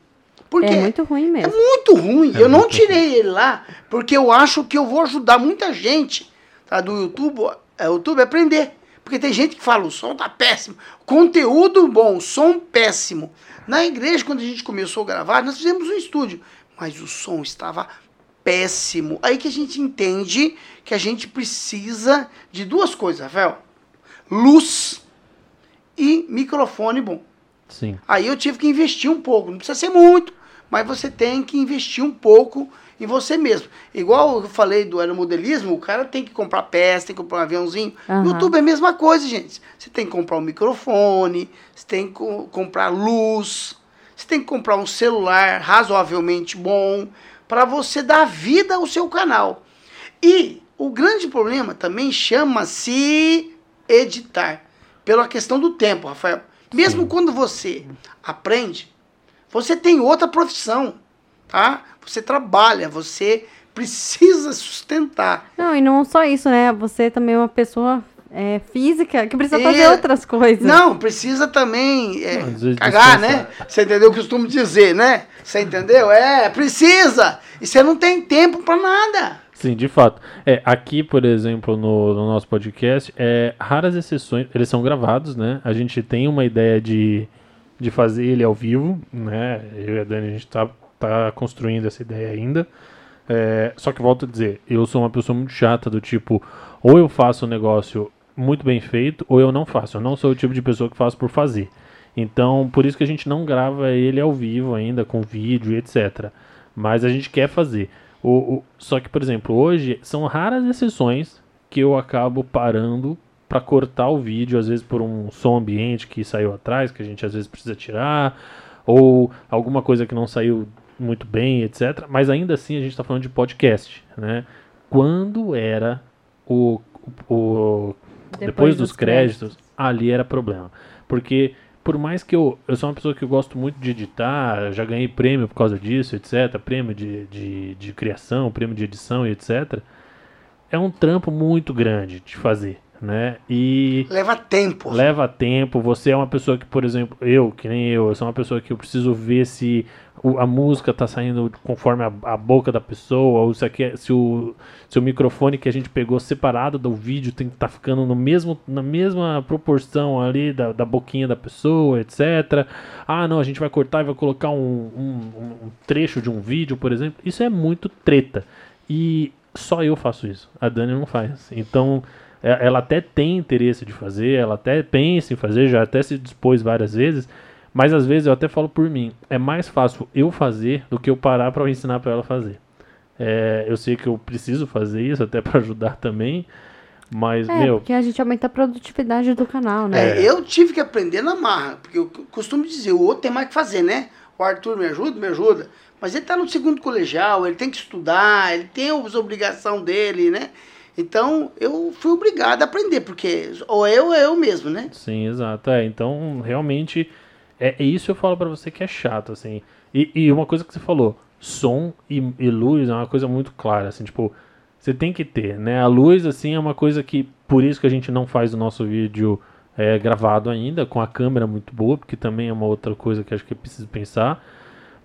Porque é muito ruim mesmo. É muito ruim. É eu não tirei ruim. ele lá porque eu acho que eu vou ajudar muita gente tá, do YouTube, é, YouTube a aprender. Porque tem gente que fala, o som tá péssimo. Conteúdo bom, som péssimo. Na igreja, quando a gente começou a gravar, nós fizemos um estúdio. Mas o som estava péssimo. Aí que a gente entende que a gente precisa de duas coisas, Rafael. Luz e microfone bom. Sim. Aí eu tive que investir um pouco. Não precisa ser muito, mas você tem que investir um pouco em você mesmo. Igual eu falei do aeromodelismo, o cara tem que comprar peça, tem que comprar um aviãozinho. Uhum. YouTube é a mesma coisa, gente. Você tem que comprar um microfone, você tem que comprar luz, você tem que comprar um celular razoavelmente bom para você dar vida ao seu canal. E o grande problema também chama-se editar. Pela questão do tempo, Rafael. Mesmo Sim. quando você aprende, você tem outra profissão, tá? Você trabalha, você precisa sustentar. Não, e não só isso, né? Você também é uma pessoa é, física que precisa fazer é, outras coisas. Não, precisa também é, não, cagar, né? Você entendeu o que eu costumo dizer, né? Você entendeu? É, precisa! E você não tem tempo para nada. Sim, de fato. É, aqui, por exemplo, no, no, nosso podcast, é, raras exceções, eles são gravados, né? A gente tem uma ideia de de fazer ele ao vivo, né? Eu e a Dani, a gente tá, tá construindo essa ideia ainda. É, só que volto a dizer, eu sou uma pessoa muito chata do tipo, ou eu faço um negócio muito bem feito, ou eu não faço. Eu não sou o tipo de pessoa que faço por fazer. Então, por isso que a gente não grava ele ao vivo ainda, com vídeo etc. Mas a gente quer fazer. O, o, só que, por exemplo, hoje são raras exceções que eu acabo parando para cortar o vídeo, às vezes por um som ambiente que saiu atrás, que a gente às vezes precisa tirar, ou alguma coisa que não saiu muito bem, etc. Mas ainda assim a gente está falando de podcast, né? Quando era o, o, depois, depois, dos, dos créditos, créditos, ali era problema, porque por mais que eu, eu sou uma pessoa que eu gosto muito de editar, já ganhei prêmio por causa disso, etc. Prêmio de, de, de criação, prêmio de edição e etc. É um trampo muito grande de fazer né? E leva tempo. Leva tempo. Você é uma pessoa que, por exemplo, eu, que nem eu, eu sou uma pessoa que eu preciso ver se a música tá saindo conforme a, a, boca da pessoa, ou se, aqui, se, o, se o microfone que a gente pegou separado do vídeo tem que tá ficando no mesmo, na mesma proporção ali da, da boquinha da pessoa, etc. Ah, não, a gente vai cortar e vai colocar um, um, um trecho de um vídeo, por exemplo. Isso é muito treta. E só eu faço isso. A Dani não faz. Então é, ela até tem interesse de fazer, ela até pensa em fazer, já até se dispôs várias vezes, mas às vezes eu até falo por mim, é mais fácil eu fazer do que eu parar para ensinar para ela fazer. É, eu sei que eu preciso fazer isso até para ajudar também, mas, é, meu. Porque a gente aumenta a produtividade do canal, né? É, eu tive que aprender na marra, porque eu costumo dizer, o outro tem mais que fazer, né? O Arthur me ajuda, me ajuda. Mas ele está no segundo colegial, ele tem que estudar, ele tem as obrigações dele, né? Então eu fui obrigado a aprender, porque ou eu ou eu mesmo, né? Sim, exato. É, então realmente é, é isso eu falo para você que é chato, assim. E, e, uma coisa que você falou, som e, e, luz é uma coisa muito clara, assim, tipo, você tem que ter, né? A luz, assim, é uma coisa que, por isso que a gente não faz o nosso vídeo é, gravado ainda, com a câmera muito boa, porque também é uma outra coisa que acho que é preciso pensar.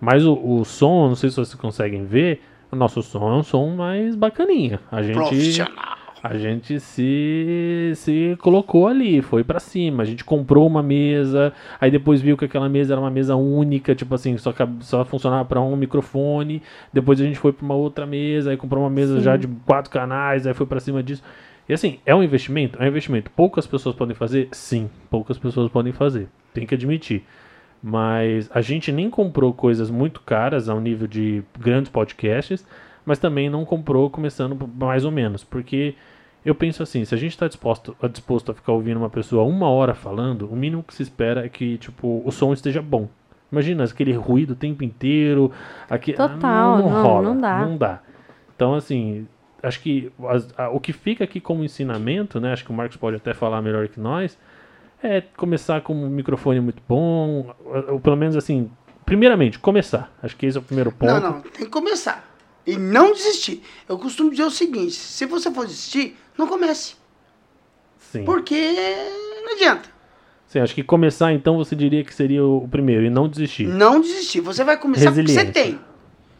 Mas o, o som, não sei se vocês conseguem ver, o nosso som é um som mais bacaninha. A gente, Profissional. A gente se, se colocou ali, foi para cima. A gente comprou uma mesa, aí depois viu que aquela mesa era uma mesa única, tipo assim, só, só funcionava para um microfone. Depois a gente foi para uma outra mesa, aí comprou uma mesa Sim. já de quatro canais, aí foi para cima disso. E assim, é um investimento? É um investimento. Poucas pessoas podem fazer? Sim, poucas pessoas podem fazer. Tem que admitir. Mas a gente nem comprou coisas muito caras ao nível de grandes podcasts, mas também não comprou começando mais ou menos, porque eu penso assim, se a gente está disposto, disposto a ficar ouvindo uma pessoa uma hora falando, o mínimo que se espera é que tipo o som esteja bom. Imagina aquele ruído o tempo inteiro, aqui, Total, não, não, não, rola, não dá. não dá. Então assim, acho que as- a- o que fica aqui como ensinamento, né? Acho que o Marcos pode até falar melhor que nós, é começar com um microfone muito bom, ou, ou pelo menos assim, primeiramente começar. Acho que esse é o primeiro ponto. Não, não, tem que começar. E não desistir. Eu costumo dizer o seguinte: se você for desistir, não comece. Sim. Porque não adianta. Sim, acho que começar então você diria que seria o primeiro e não desistir. Não desistir. Você vai começar com o que você tem.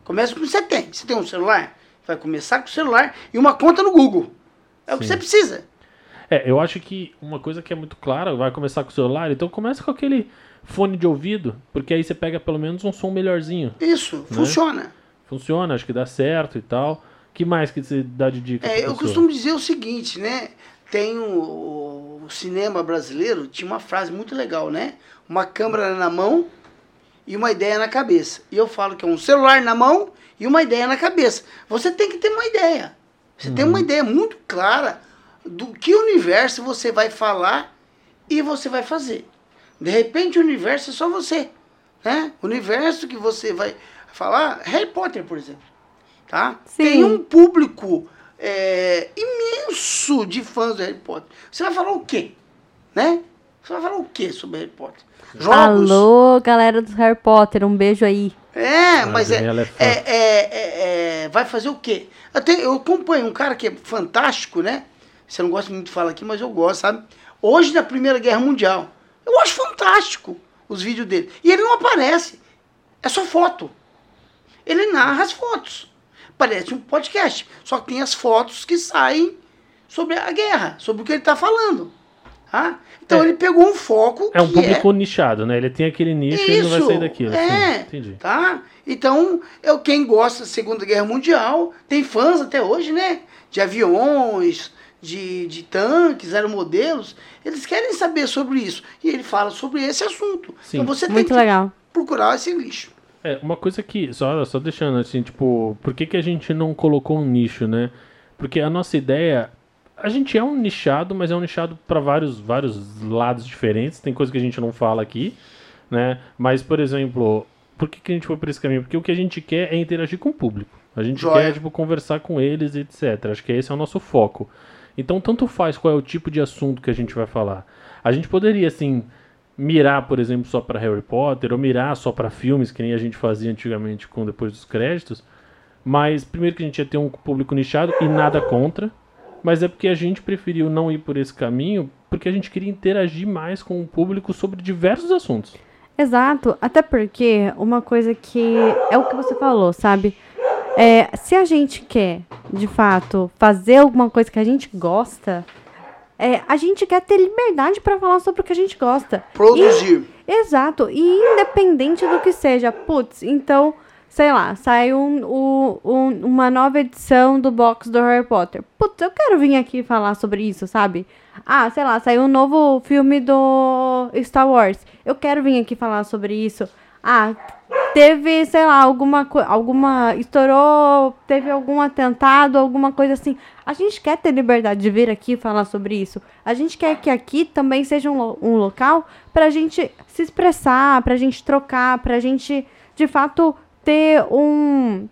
Começa com o que você tem. Você tem um celular? Vai começar com o celular e uma conta no Google. É o que Sim. você precisa. É, eu acho que uma coisa que é muito clara, vai começar com o celular, então começa com aquele fone de ouvido, porque aí você pega pelo menos um som melhorzinho. Isso, Né? funciona. Funciona, acho que dá certo e tal. Que mais que você dá de dica? É, eu pessoa? costumo dizer o seguinte, né? Tem o, o cinema brasileiro, tinha uma frase muito legal, né? Uma câmera na mão e uma ideia na cabeça. E eu falo que é um celular na mão e uma ideia na cabeça. Você tem que ter uma ideia. Você tem Uhum. uma ideia muito clara do que universo você vai falar e você vai fazer. De repente o universo é só você, né? O universo que você vai falar, Harry Potter, por exemplo, tá? Sim. Tem um público é, imenso de fãs do Harry Potter. Você vai falar o quê? Né? Você vai falar o quê sobre Harry Potter? Jogos? Alô, galera do Harry Potter, um beijo aí. É, mas é, é é, é, é- é- vai fazer o quê? Eu, tenho- eu acompanho um cara que é fantástico, né? Você não gosta muito de falar aqui, mas eu gosto, sabe? Hoje, na Primeira Guerra Mundial. Eu acho fantástico os vídeos dele. E ele não aparece. É só foto. Ele narra as fotos. Parece um podcast. Só que tem as fotos que saem sobre a guerra, sobre o que ele está falando. Tá? Então É. ele pegou um foco É um que público nichado, né? Ele tem aquele nicho e ele não vai sair daquilo. é, Sim, entendi. tá? Então, eu, quem gosta da Segunda Guerra Mundial, tem fãs até hoje, né? De aviões, de, de tanques, aeromodelos. Eles querem saber sobre isso. E ele fala sobre esse assunto. Sim. Então você tem Muito que legal. procurar esse lixo. É, uma coisa que, só, só deixando assim, tipo, por que, que a gente não colocou um nicho, né? Porque a nossa ideia, a gente é um nichado, mas é um nichado para vários, vários lados diferentes. Tem coisa que a gente não fala aqui, né? Mas, por exemplo, por que, que a gente foi por esse caminho? Porque o que a gente quer é interagir com o público. A gente Joia. quer, tipo, conversar com eles, etc. Acho que esse é o nosso foco. Então, tanto faz qual é o tipo de assunto que a gente vai falar. A gente poderia, assim, mirar, por exemplo, só para Harry Potter, ou mirar só para filmes, que nem a gente fazia antigamente com depois dos créditos. Mas, primeiro que a gente ia ter um público nichado e nada contra. Mas é porque a gente preferiu não ir por esse caminho, porque a gente queria interagir mais com o público sobre diversos assuntos. Exato, até porque uma coisa que é o que você falou, sabe? É, se a gente quer, de fato, fazer alguma coisa que a gente gosta, é, a gente quer ter liberdade para falar sobre o que a gente gosta. Produzir. Exato, e independente do que seja, putz, então, sei lá, sai um, um- um- uma nova edição do box do Harry Potter. Putz, eu quero vir aqui falar sobre isso, sabe? Ah, sei lá, saiu um novo filme do Star Wars. Eu quero vir aqui falar sobre isso. Ah, teve, sei lá, alguma coisa, alguma, estourou, teve algum atentado, alguma coisa assim. A gente quer ter liberdade de vir aqui falar sobre isso. A gente quer que aqui também seja um, um local pra gente se expressar, pra gente trocar, pra gente, de fato, ter um,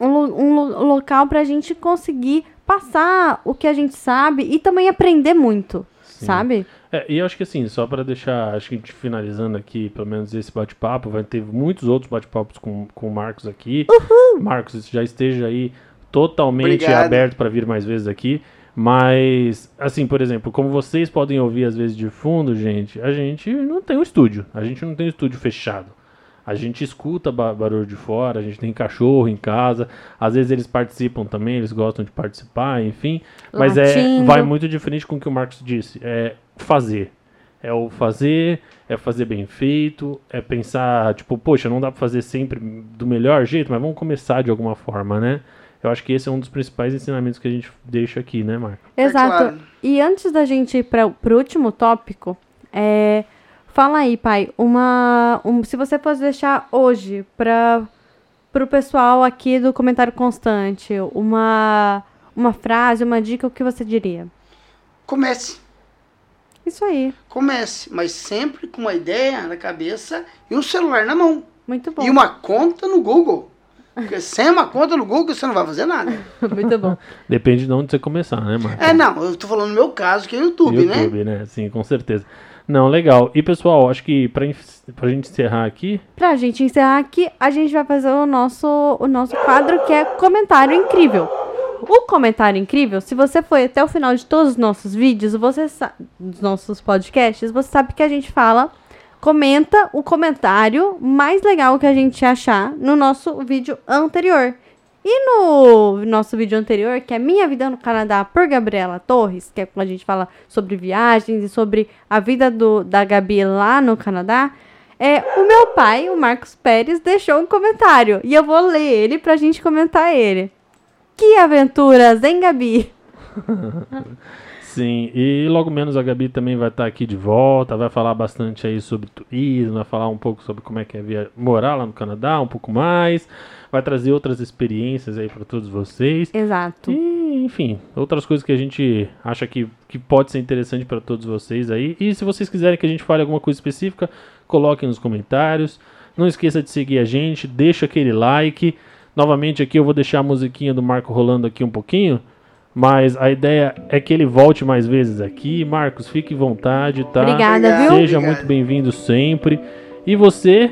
um, um lo- local pra gente conseguir passar o que a gente sabe e também aprender muito, Sim. sabe? É, e eu acho que assim, só para deixar, acho que a gente finalizando aqui, pelo menos esse bate-papo, vai ter muitos outros bate-papos com, com o Marcos aqui. Marcos, já esteja aí totalmente Obrigado. aberto para vir mais vezes aqui. Mas, assim, por exemplo, como vocês podem ouvir às vezes de fundo, gente, a gente não tem um estúdio. A gente não tem um estúdio fechado. A gente escuta ba- barulho de fora, a gente tem cachorro em casa. Às vezes eles participam também, eles gostam de participar, enfim. Mas é, vai muito diferente com o que o Marcos disse. É fazer. É o fazer, é fazer bem feito, é pensar, tipo, poxa, não dá pra fazer sempre do melhor jeito, mas vamos começar de alguma forma, né? Eu acho que esse é um dos principais ensinamentos que a gente deixa aqui, né, Marco? É Exato. claro. E antes da gente ir para o último tópico, é, Fala aí, pai, uma. Um, se você fosse deixar hoje para o pessoal aqui do comentário constante, uma, uma frase, uma dica, o que você diria? Comece. Isso aí. Comece, mas sempre com uma ideia na cabeça e um celular na mão. Muito bom. E uma conta no Google. Porque sem uma conta no Google você não vai fazer nada. Muito bom. Depende de onde você começar, né, Marcos? É, não, eu tô falando no meu caso, que é YouTube, né? YouTube, né? Sim, com certeza. Não, legal. E pessoal, acho que pra, pra gente encerrar aqui, Pra gente encerrar aqui, a gente vai fazer o nosso, o nosso quadro que é comentário incrível. O comentário incrível, se você foi até o final de todos os nossos vídeos, você dos nossos podcasts, você sabe que a gente fala, comenta o comentário mais legal que a gente achar no nosso vídeo anterior. E no nosso vídeo anterior, que é Minha Vida no Canadá por Gabriela Torres, que é quando a gente fala sobre viagens e sobre a vida do, da Gabi lá no Canadá, é, o meu pai, o Marcos Pérez, deixou um comentário. E eu vou ler ele pra gente comentar ele. Que aventuras, hein, Gabi? sim. E logo menos a Gabi também vai estar aqui de volta, vai falar bastante aí sobre turismo, vai falar um pouco sobre como é que é via- morar lá no Canadá, um pouco mais. Vai trazer outras experiências aí para todos vocês. Exato. E, enfim, outras coisas que a gente acha que, que pode ser interessante para todos vocês aí. E se vocês quiserem que a gente fale alguma coisa específica, coloquem nos comentários. Não esqueça de seguir a gente, deixa aquele like. Novamente aqui eu vou deixar a musiquinha do Marco rolando aqui um pouquinho. Mas a ideia é que ele volte mais vezes aqui. Marcos, fique à vontade, tá? Obrigada, viu? Seja Obrigado. muito bem-vindo sempre. E você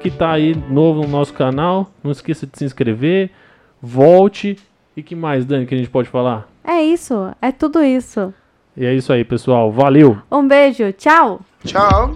que tá aí novo no nosso canal, não esqueça de se inscrever, volte. E que mais, Dani, que a gente pode falar? É isso, é tudo isso. E é isso aí, pessoal. Valeu! Um beijo, tchau! Tchau.